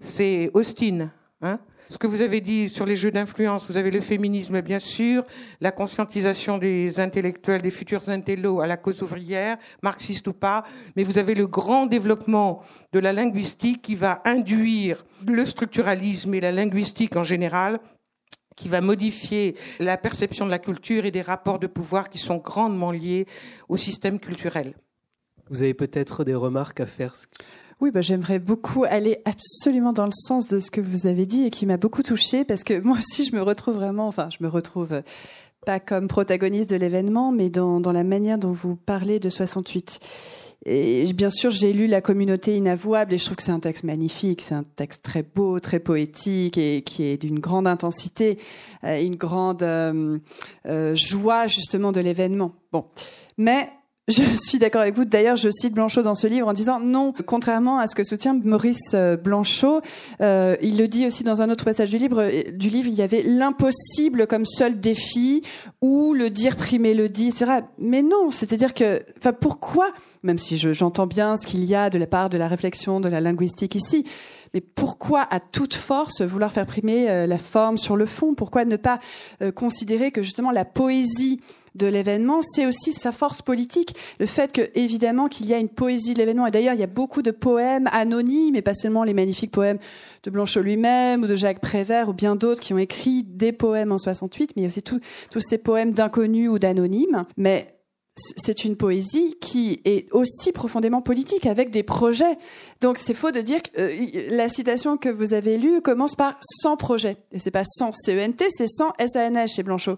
C'est Austin. Hein ce que vous avez dit sur les jeux d'influence, vous avez le féminisme, bien sûr, la conscientisation des intellectuels, des futurs intellos à la cause ouvrière, marxiste ou pas, mais vous avez le grand développement de la linguistique qui va induire le structuralisme et la linguistique en général qui va modifier la perception de la culture et des rapports de pouvoir qui sont grandement liés au système culturel. Vous avez peut-être des remarques à faire oui, bah, j'aimerais beaucoup aller absolument dans le sens de ce que vous avez dit et qui m'a beaucoup touchée parce que moi aussi je me retrouve vraiment, enfin je me retrouve euh, pas comme protagoniste de l'événement, mais dans, dans la manière dont vous parlez de 68. Et bien sûr, j'ai lu La communauté inavouable et je trouve que c'est un texte magnifique, c'est un texte très beau, très poétique et qui est d'une grande intensité, euh, une grande euh, euh, joie justement de l'événement. Bon, mais je suis d'accord avec vous. D'ailleurs, je cite Blanchot dans ce livre en disant non, contrairement à ce que soutient Maurice euh, Blanchot, euh, il le dit aussi dans un autre passage du livre. Euh, du livre, il y avait l'impossible comme seul défi ou le dire primer le dit, etc. Mais non, c'est-à-dire que, enfin, pourquoi, même si j'entends bien ce qu'il y a de la part de la réflexion, de la linguistique ici, mais pourquoi à toute force vouloir faire primer la forme sur le fond? Pourquoi ne pas considérer que justement la poésie de l'événement, c'est aussi sa force politique. Le fait que, évidemment, qu'il y a une poésie de l'événement. Et d'ailleurs, il y a beaucoup de poèmes anonymes, et pas seulement les magnifiques poèmes de Blanchot lui-même ou de Jacques Prévert ou bien d'autres qui ont écrit des poèmes en 68, mais il y a aussi tous ces poèmes d'inconnus ou d'anonymes. Mais c'est une poésie qui est aussi profondément politique, avec des projets. Donc c'est faux de dire que euh, la citation que vous avez lue commence par sans projet. Et c'est pas sans CENT, c'est sans SANH chez Blanchot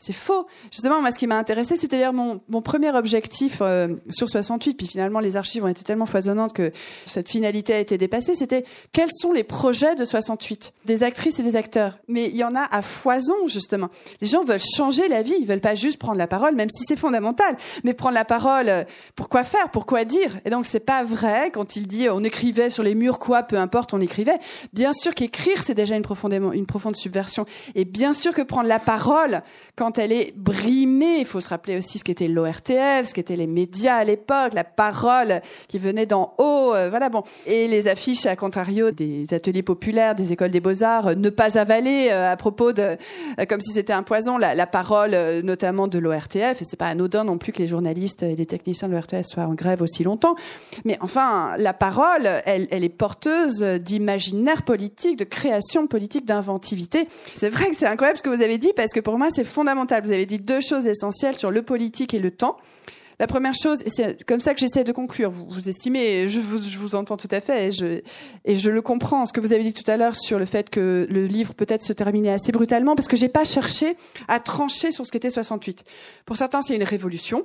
c'est faux. Justement, moi, ce qui m'a intéressé, c'était dire mon, premier objectif euh, sur 68, puis finalement, les archives ont été tellement foisonnantes que cette finalité a été dépassée, c'était quels sont les projets de 68 des actrices et des acteurs. Mais il y en a à foison, justement. Les gens veulent changer la vie, ils veulent pas juste prendre la parole, même si c'est fondamental, mais prendre la parole, euh, pour quoi faire, pour quoi dire? Et donc, c'est pas vrai quand il dit on écrivait sur les murs quoi, peu importe, on écrivait. Bien sûr qu'écrire, c'est déjà une profonde subversion. Et bien sûr que prendre la parole, quand elle est brimée, il faut se rappeler aussi ce qu'était l'ORTF, ce qu'étaient les médias à l'époque, la parole qui venait d'en haut, euh, voilà bon. Et les affiches, à contrario, des ateliers populaires, des écoles des beaux-arts, euh, ne pas avaler euh, à propos de, comme si c'était un poison, la, parole notamment de l'ORTF, et c'est pas anodin non plus que les journalistes et les techniciens de l'ORTF soient en grève aussi longtemps. Mais enfin, la parole, elle, elle est porteuse d'imaginaire politique, de création politique, d'inventivité. C'est vrai que c'est incroyable ce que vous avez dit, parce que pour moi, c'est fondamental vous avez dit deux choses essentielles sur le politique et le temps. La première chose, et c'est comme ça que j'essaie de conclure, vous, vous estimez, je vous, entends tout à fait, et je, et je le comprends, ce que vous avez dit tout à l'heure sur le fait que le livre peut-être se terminait assez brutalement, parce que j'ai pas cherché à trancher sur ce qu'était 68. Pour certains, c'est une révolution,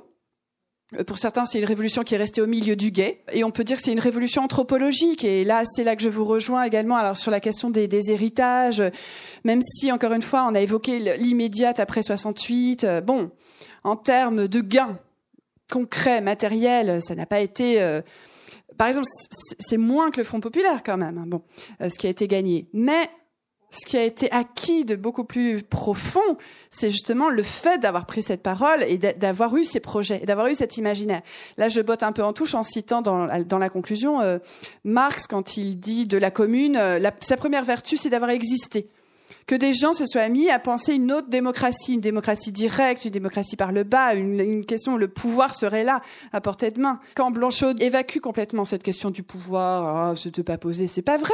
pour certains, c'est une révolution qui est restée au milieu du guet, et on peut dire que c'est une révolution anthropologique. Et là, c'est là que je vous rejoins également. Alors sur la question des, des héritages, même si encore une fois, on a évoqué l'immédiate après 68. Euh, bon, en termes de gains concrets, matériels, ça n'a pas été. Euh, par exemple, c'est moins que le Front populaire quand même. Hein, bon, ce qui a été gagné, mais ce qui a été acquis de beaucoup plus profond, c'est justement le fait d'avoir pris cette parole et d'avoir eu ces projets, d'avoir eu cet imaginaire. Là, je botte un peu en touche en citant dans, la conclusion euh, Marx quand il dit de la commune, euh, sa première vertu, c'est d'avoir existé que des gens se soient mis à penser une autre démocratie, une démocratie directe, une démocratie par le bas, une, question où le pouvoir serait là, à portée de main. Quand Blanchot évacue complètement cette question du pouvoir, oh, c'était pas posé, c'est pas vrai.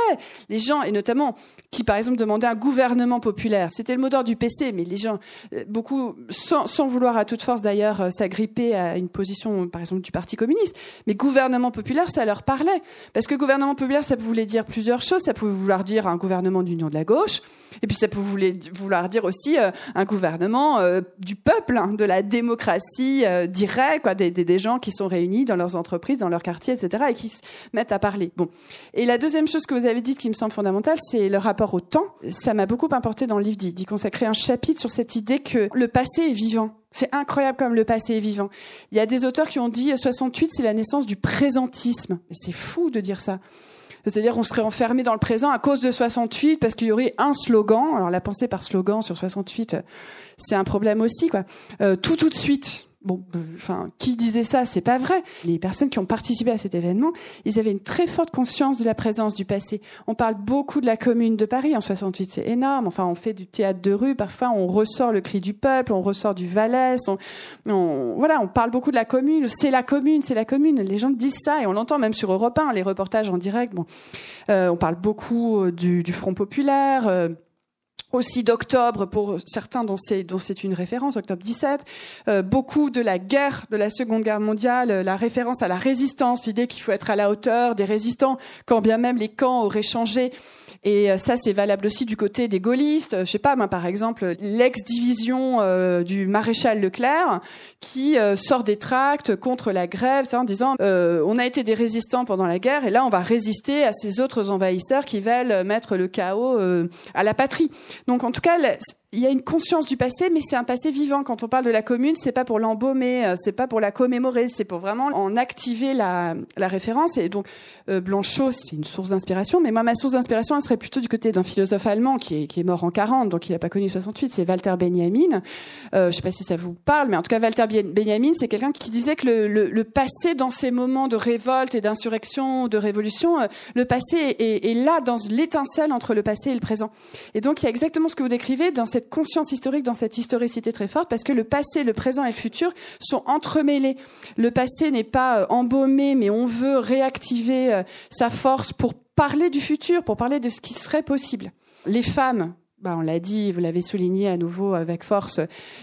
Les gens, et notamment qui par exemple demandaient un gouvernement populaire, c'était le mot d'ordre du PC, mais les gens, euh, beaucoup, sans, sans vouloir à toute force d'ailleurs euh, s'agripper à une position, par exemple, du Parti communiste, mais gouvernement populaire, ça leur parlait. Parce que gouvernement populaire, ça voulait dire plusieurs choses. Ça pouvait vouloir dire un gouvernement d'union de la gauche, et puis ça pouvait vouloir dire aussi euh, un gouvernement euh, du peuple, hein, de la démocratie euh, directe, des, gens qui sont réunis dans leurs entreprises, dans leurs quartiers, etc., et qui se mettent à parler. Bon. Et la deuxième chose que vous avez dit qui me semble fondamentale, c'est le rapport au temps. Ça m'a beaucoup importé dans le livre d'y consacrer un chapitre sur cette idée que le passé est vivant. C'est incroyable comme le passé est vivant. Il y a des auteurs qui ont dit 68, c'est la naissance du présentisme. C'est fou de dire ça. C'est-à-dire on serait enfermé dans le présent à cause de 68 parce qu'il y aurait un slogan. Alors la pensée par slogan sur 68, euh, c'est un problème aussi quoi. Euh, tout tout de suite. Bon, euh, enfin, qui disait ça C'est pas vrai. Les personnes qui ont participé à cet événement, ils avaient une très forte conscience de la présence du passé. On parle beaucoup de la Commune de Paris en 68, c'est énorme. Enfin, on fait du théâtre de rue. Parfois, on ressort le cri du peuple, on ressort du Valais. On, voilà, on parle beaucoup de la Commune. C'est la Commune, c'est la Commune. Les gens disent ça et on l'entend même sur Europe 1, les reportages en direct. Bon, euh, on parle beaucoup euh, du, du Front populaire. Euh, aussi d'octobre pour certains dont c'est une référence octobre 17 euh, beaucoup de la guerre de la Seconde Guerre mondiale euh, la référence à la résistance l'idée qu'il faut être à la hauteur des résistants quand bien même les camps auraient changé et euh, ça, c'est valable aussi du côté des gaullistes. Je sais pas, moi, par exemple, l'ex-division euh, du maréchal Leclerc qui euh, sort des tracts contre la grève, en disant on a été des résistants pendant la guerre et là, on va résister à ces autres envahisseurs qui veulent mettre le chaos à la patrie. Donc, en tout cas, il y a une conscience du passé, mais c'est un passé vivant. Quand on parle de la commune, c'est pas pour l'embaumer, euh, c'est pas pour la commémorer, c'est pour vraiment en activer la, référence. Et donc, euh, Blanchot, c'est une source d'inspiration, mais moi, ma source d'inspiration, elle serait plutôt du côté d'un philosophe allemand qui est, mort en 40, donc il n'a pas connu 68, c'est Walter Benjamin. Euh, je sais pas si ça vous parle, mais en tout cas, Walter Benjamin, c'est quelqu'un qui disait que le, passé, dans ces moments de révolte et d'insurrection, de révolution, euh, le passé est là dans l'étincelle entre le passé et le présent. Et donc, il y a exactement ce que vous décrivez dans cette conscience historique, dans cette historicité très forte, parce que le passé, le présent et le futur sont entremêlés. Le passé n'est pas euh, embaumé, mais on veut réactiver euh, sa force pour parler du futur, pour parler de ce qui serait possible. Les femmes, bah on l'a dit, vous l'avez souligné à nouveau avec force,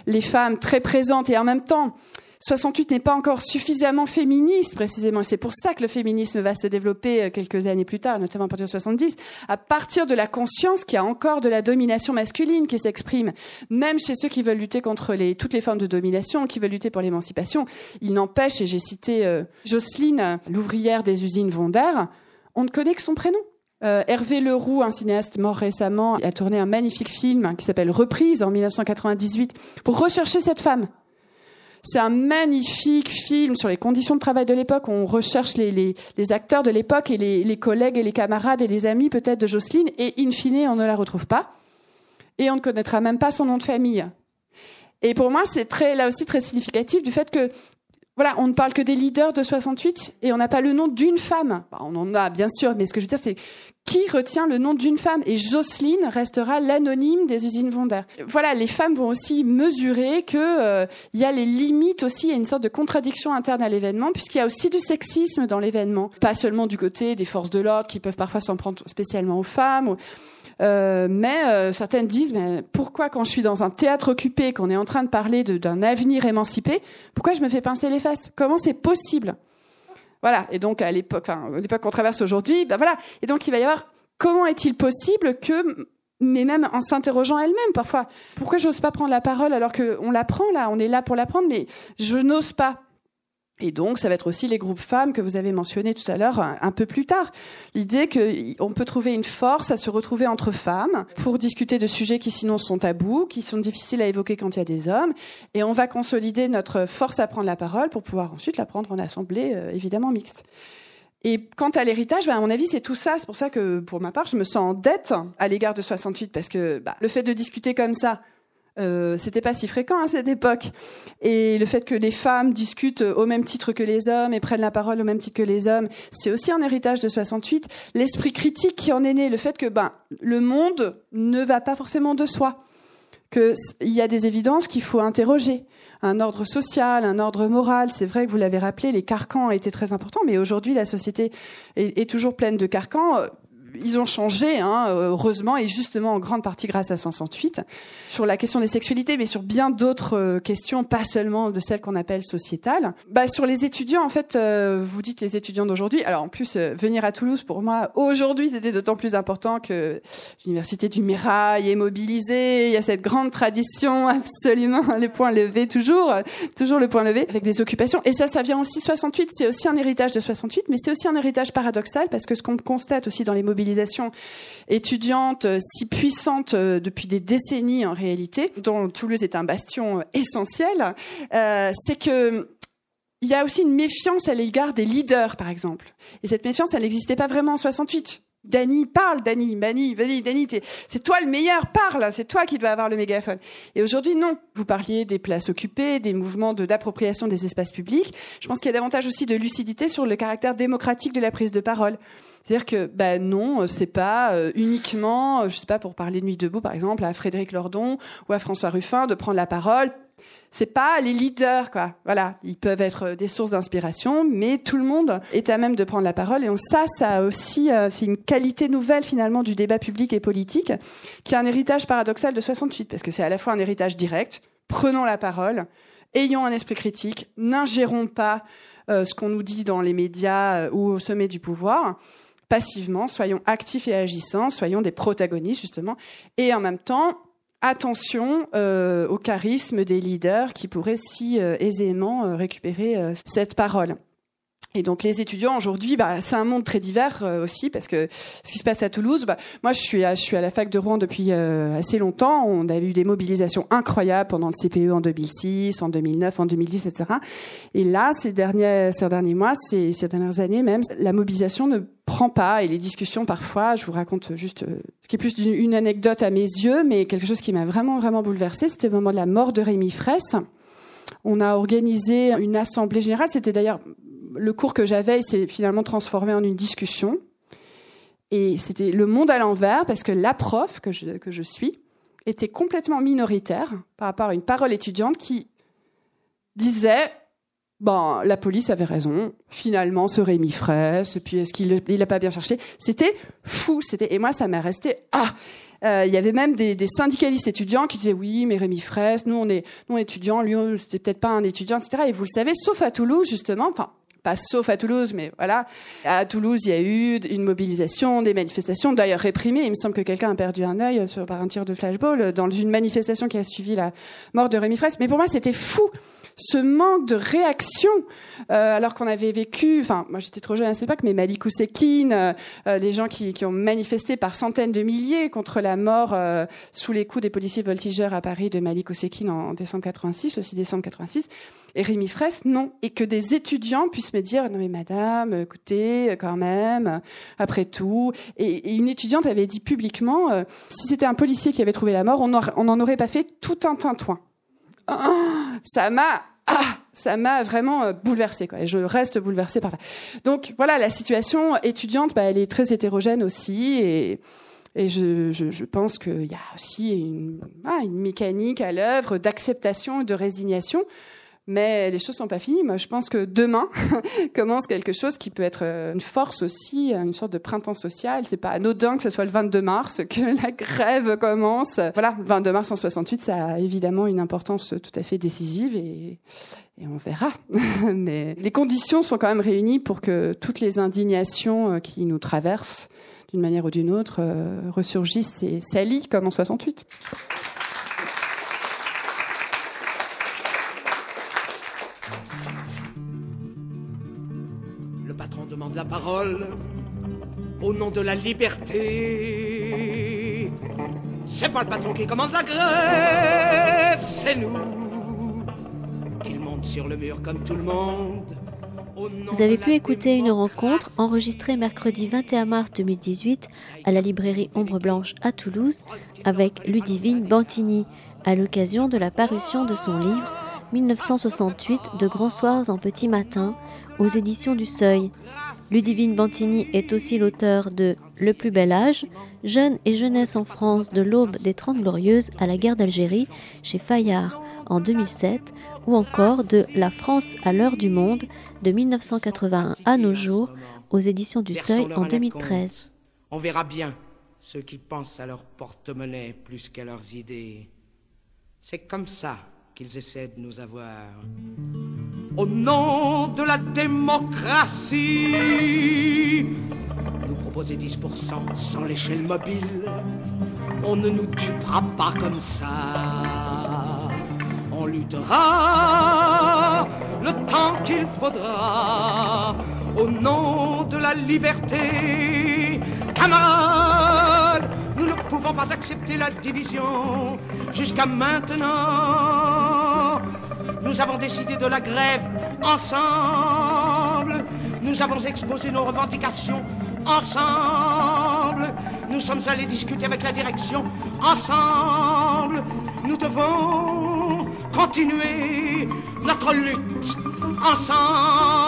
les femmes très présentes et en même temps, 68 n'est pas encore suffisamment féministe, précisément. C'est pour ça que le féminisme va se développer euh, quelques années plus tard, notamment à partir de 70, à partir de la conscience qu'il y a encore de la domination masculine qui s'exprime, même chez ceux qui veulent lutter contre toutes les formes de domination, qui veulent lutter pour l'émancipation. Il n'empêche, et j'ai cité euh, Jocelyne, l'ouvrière des usines Vonder, on ne connaît que son prénom. Euh, Hervé Leroux, un cinéaste mort récemment, a tourné un magnifique film qui s'appelle Reprise en 1998 pour rechercher cette femme c'est un magnifique film sur les conditions de travail de l'époque. On recherche les, acteurs de l'époque et les, collègues et les camarades et les amis peut-être de Jocelyne. Et in fine, on ne la retrouve pas. Et on ne connaîtra même pas son nom de famille. Et pour moi, c'est très, là aussi très significatif du fait que voilà, on ne parle que des leaders de 68 et on n'a pas le nom d'une femme. on en a bien sûr, mais ce que je veux dire, c'est qui retient le nom d'une femme? Et Jocelyne restera l'anonyme des usines Vonder. Voilà, les femmes vont aussi mesurer qu'il euh, y a les limites aussi, il y a une sorte de contradiction interne à l'événement, puisqu'il y a aussi du sexisme dans l'événement. Pas seulement du côté des forces de l'ordre qui peuvent parfois s'en prendre spécialement aux femmes. Euh, mais euh, certaines disent pourquoi quand je suis dans un théâtre occupé, qu'on est en train de parler d'un avenir émancipé, pourquoi je me fais pincer les fesses? Comment c'est possible? Voilà. Et donc, à l'époque, enfin, l'époque qu'on traverse aujourd'hui, ben voilà. Et donc, il va y avoir comment est-il possible que, mais même en s'interrogeant elle-même parfois, pourquoi j'ose pas prendre la parole alors qu'on la prend là, on est là pour la prendre, mais je n'ose pas. Et donc, ça va être aussi les groupes femmes que vous avez mentionnés tout à l'heure un, peu plus tard. L'idée qu'on peut trouver une force à se retrouver entre femmes pour discuter de sujets qui sinon sont tabous, qui sont difficiles à évoquer quand il y a des hommes. Et on va consolider notre force à prendre la parole pour pouvoir ensuite la prendre en assemblée, euh, évidemment mixte. Et quant à l'héritage, bah, à mon avis, c'est tout ça. C'est pour ça que, pour ma part, je me sens en dette à l'égard de 68, parce que bah, le fait de discuter comme ça, euh, c'était pas si fréquent à cette époque. Et le fait que les femmes discutent au même titre que les hommes et prennent la parole au même titre que les hommes, c'est aussi un héritage de 68. L'esprit critique qui en est né, le fait que ben, le monde ne va pas forcément de soi, qu'il y a des évidences qu'il faut interroger. Un ordre social, un ordre moral, c'est vrai que vous l'avez rappelé, les carcans étaient très importants, mais aujourd'hui la société est toujours pleine de carcans ils ont changé, hein, heureusement, et justement en grande partie grâce à 68, sur la question des sexualités, mais sur bien d'autres euh, questions, pas seulement de celles qu'on appelle sociétales. Bah, sur les étudiants, en fait, euh, vous dites les étudiants d'aujourd'hui. Alors en plus, euh, venir à Toulouse, pour moi, aujourd'hui, c'était d'autant plus important que l'université du Mirail est mobilisée. Il y a cette grande tradition, absolument, les points levés, toujours, toujours le point levé, avec des occupations. Et ça, ça vient aussi 68. C'est aussi un héritage de 68, mais c'est aussi un héritage paradoxal parce que ce qu'on constate aussi dans les mobilisations étudiante euh, si puissante euh, depuis des décennies en réalité, dont Toulouse est un bastion euh, essentiel, c'est que il y a aussi une méfiance à l'égard des leaders, par exemple. Et cette méfiance, elle n'existait pas vraiment en 68. Dany, parle, Dany, Mani, vas-y, Dany, c'est toi le meilleur, parle, c'est toi qui dois avoir le mégaphone. Et aujourd'hui, non. Vous parliez des places occupées, des mouvements d'appropriation des espaces publics. Je pense qu'il y a davantage aussi de lucidité sur le caractère démocratique de la prise de parole. C'est-à-dire que ben non, c'est pas euh, uniquement, je sais pas pour parler de Nuit debout par exemple à Frédéric Lordon ou à François Ruffin de prendre la parole. C'est pas les leaders quoi. Voilà, ils peuvent être des sources d'inspiration, mais tout le monde est à même de prendre la parole. Et ça, ça aussi, euh, c'est une qualité nouvelle finalement du débat public et politique, qui est un héritage paradoxal de 68, parce que c'est à la fois un héritage direct. Prenons la parole, ayons un esprit critique, n'ingérons pas ce qu'on nous dit dans les médias ou au sommet du pouvoir passivement, soyons actifs et agissants, soyons des protagonistes justement, et en même temps, attention euh, au charisme des leaders qui pourraient si euh, aisément euh, récupérer cette parole. Et donc les étudiants aujourd'hui, bah, c'est un monde très divers euh, aussi parce que ce qui se passe à Toulouse, bah, moi je suis à, je suis à la fac de Rouen depuis euh, assez longtemps. On a eu des mobilisations incroyables pendant le CPE en 2006, en 2009, en 2010, etc. Et là, ces derniers, ces derniers mois, ces, dernières années même, la mobilisation ne prend pas et les discussions parfois, je vous raconte juste euh, ce qui est plus une anecdote à mes yeux, mais quelque chose qui m'a vraiment vraiment bouleversée, c'était le moment de la mort de Rémi Fraisse. On a organisé une assemblée générale. C'était d'ailleurs le cours que j'avais s'est finalement transformé en une discussion. Et c'était le monde à l'envers, parce que la prof que je, que je suis était complètement minoritaire par rapport à une parole étudiante qui disait Bon, la police avait raison. Finalement, ce Rémi Fraisse, puis est-ce qu'il il a pas bien cherché? C'était fou. C'était et moi, ça m'a resté ah. Euh, il y avait même des, des, syndicalistes étudiants qui disaient oui, mais Rémi Fraisse, nous on est, nous étudiants, lui c'était peut-être pas un étudiant, etc. Et vous le savez, sauf à Toulouse justement, enfin pas sauf à Toulouse, mais voilà. À Toulouse, il y a eu une mobilisation, des manifestations, d'ailleurs réprimées. Il me semble que quelqu'un a perdu un œil par un tir de flashball dans une manifestation qui a suivi la mort de Rémi Fraisse. Mais pour moi, c'était fou ce manque de réaction, euh, alors qu'on avait vécu, enfin, moi j'étais trop jeune à cette époque, mais Malik Oussekine, euh, euh, les gens qui, qui, ont manifesté par centaines de milliers contre la mort euh, sous les coups des policiers voltigeurs à Paris de Malik Oussekine en, décembre 86, aussi décembre 86, et Rémi Fraisse, non. Et que des étudiants puissent me dire, non mais madame, écoutez, quand même, après tout. Et, et une étudiante avait dit publiquement, euh, si c'était un policier qui avait trouvé la mort, on n'en aurait pas fait tout un tintouin. Ça m'a ah, ça m'a vraiment euh, bouleversée, quoi. Je reste bouleversée par ça. Donc voilà, la situation étudiante, bah, elle est très hétérogène aussi, et, je, pense qu'il y a aussi une, ah, une mécanique à l'œuvre d'acceptation et de résignation. Mais les choses sont pas finies. Moi, je pense que demain commence quelque chose qui peut être euh, une force aussi, une sorte de printemps social. C'est pas anodin que ce soit le 22 mars que la grève commence. Voilà, le 22 mars en 68, ça a évidemment une importance tout à fait décisive et, et on verra. Mais les conditions sont quand même réunies pour que toutes les indignations euh, qui nous traversent d'une manière ou d'une autre euh, ressurgissent et s'allient comme en 68. Demande la parole au nom de la liberté. C'est pas le patron qui commande la grève, c'est nous. Qu'il monte sur le mur comme tout le monde. Vous avez pu écouter une rencontre enregistrée mercredi 21 mars 2018 à la librairie Ombre Blanche à Toulouse avec Ludivine Bantini à l'occasion de la parution de son livre 1968 de Grands Soirs en Petit Matin aux éditions du Seuil. Ludivine Bantini est aussi l'auteur de Le plus bel âge, Jeune et jeunesse en France de l'aube des Trente Glorieuses à la guerre d'Algérie chez Fayard en 2007 ou encore de La France à l'heure du monde de 1981 à nos jours aux éditions du Seuil en 2013. On verra bien ceux qui pensent à leur porte-monnaie plus qu'à leurs idées. C'est comme ça qu'ils essaient de nous avoir. Au nom de la démocratie, nous proposer 10% sans l'échelle mobile, on ne nous dupera pas comme ça. On luttera le temps qu'il faudra au nom de la liberté. Camarades, nous ne pouvons pas accepter la division jusqu'à maintenant. Nous avons décidé de la grève ensemble. Nous avons exposé nos revendications ensemble. Nous sommes allés discuter avec la direction ensemble. Nous devons continuer notre lutte ensemble.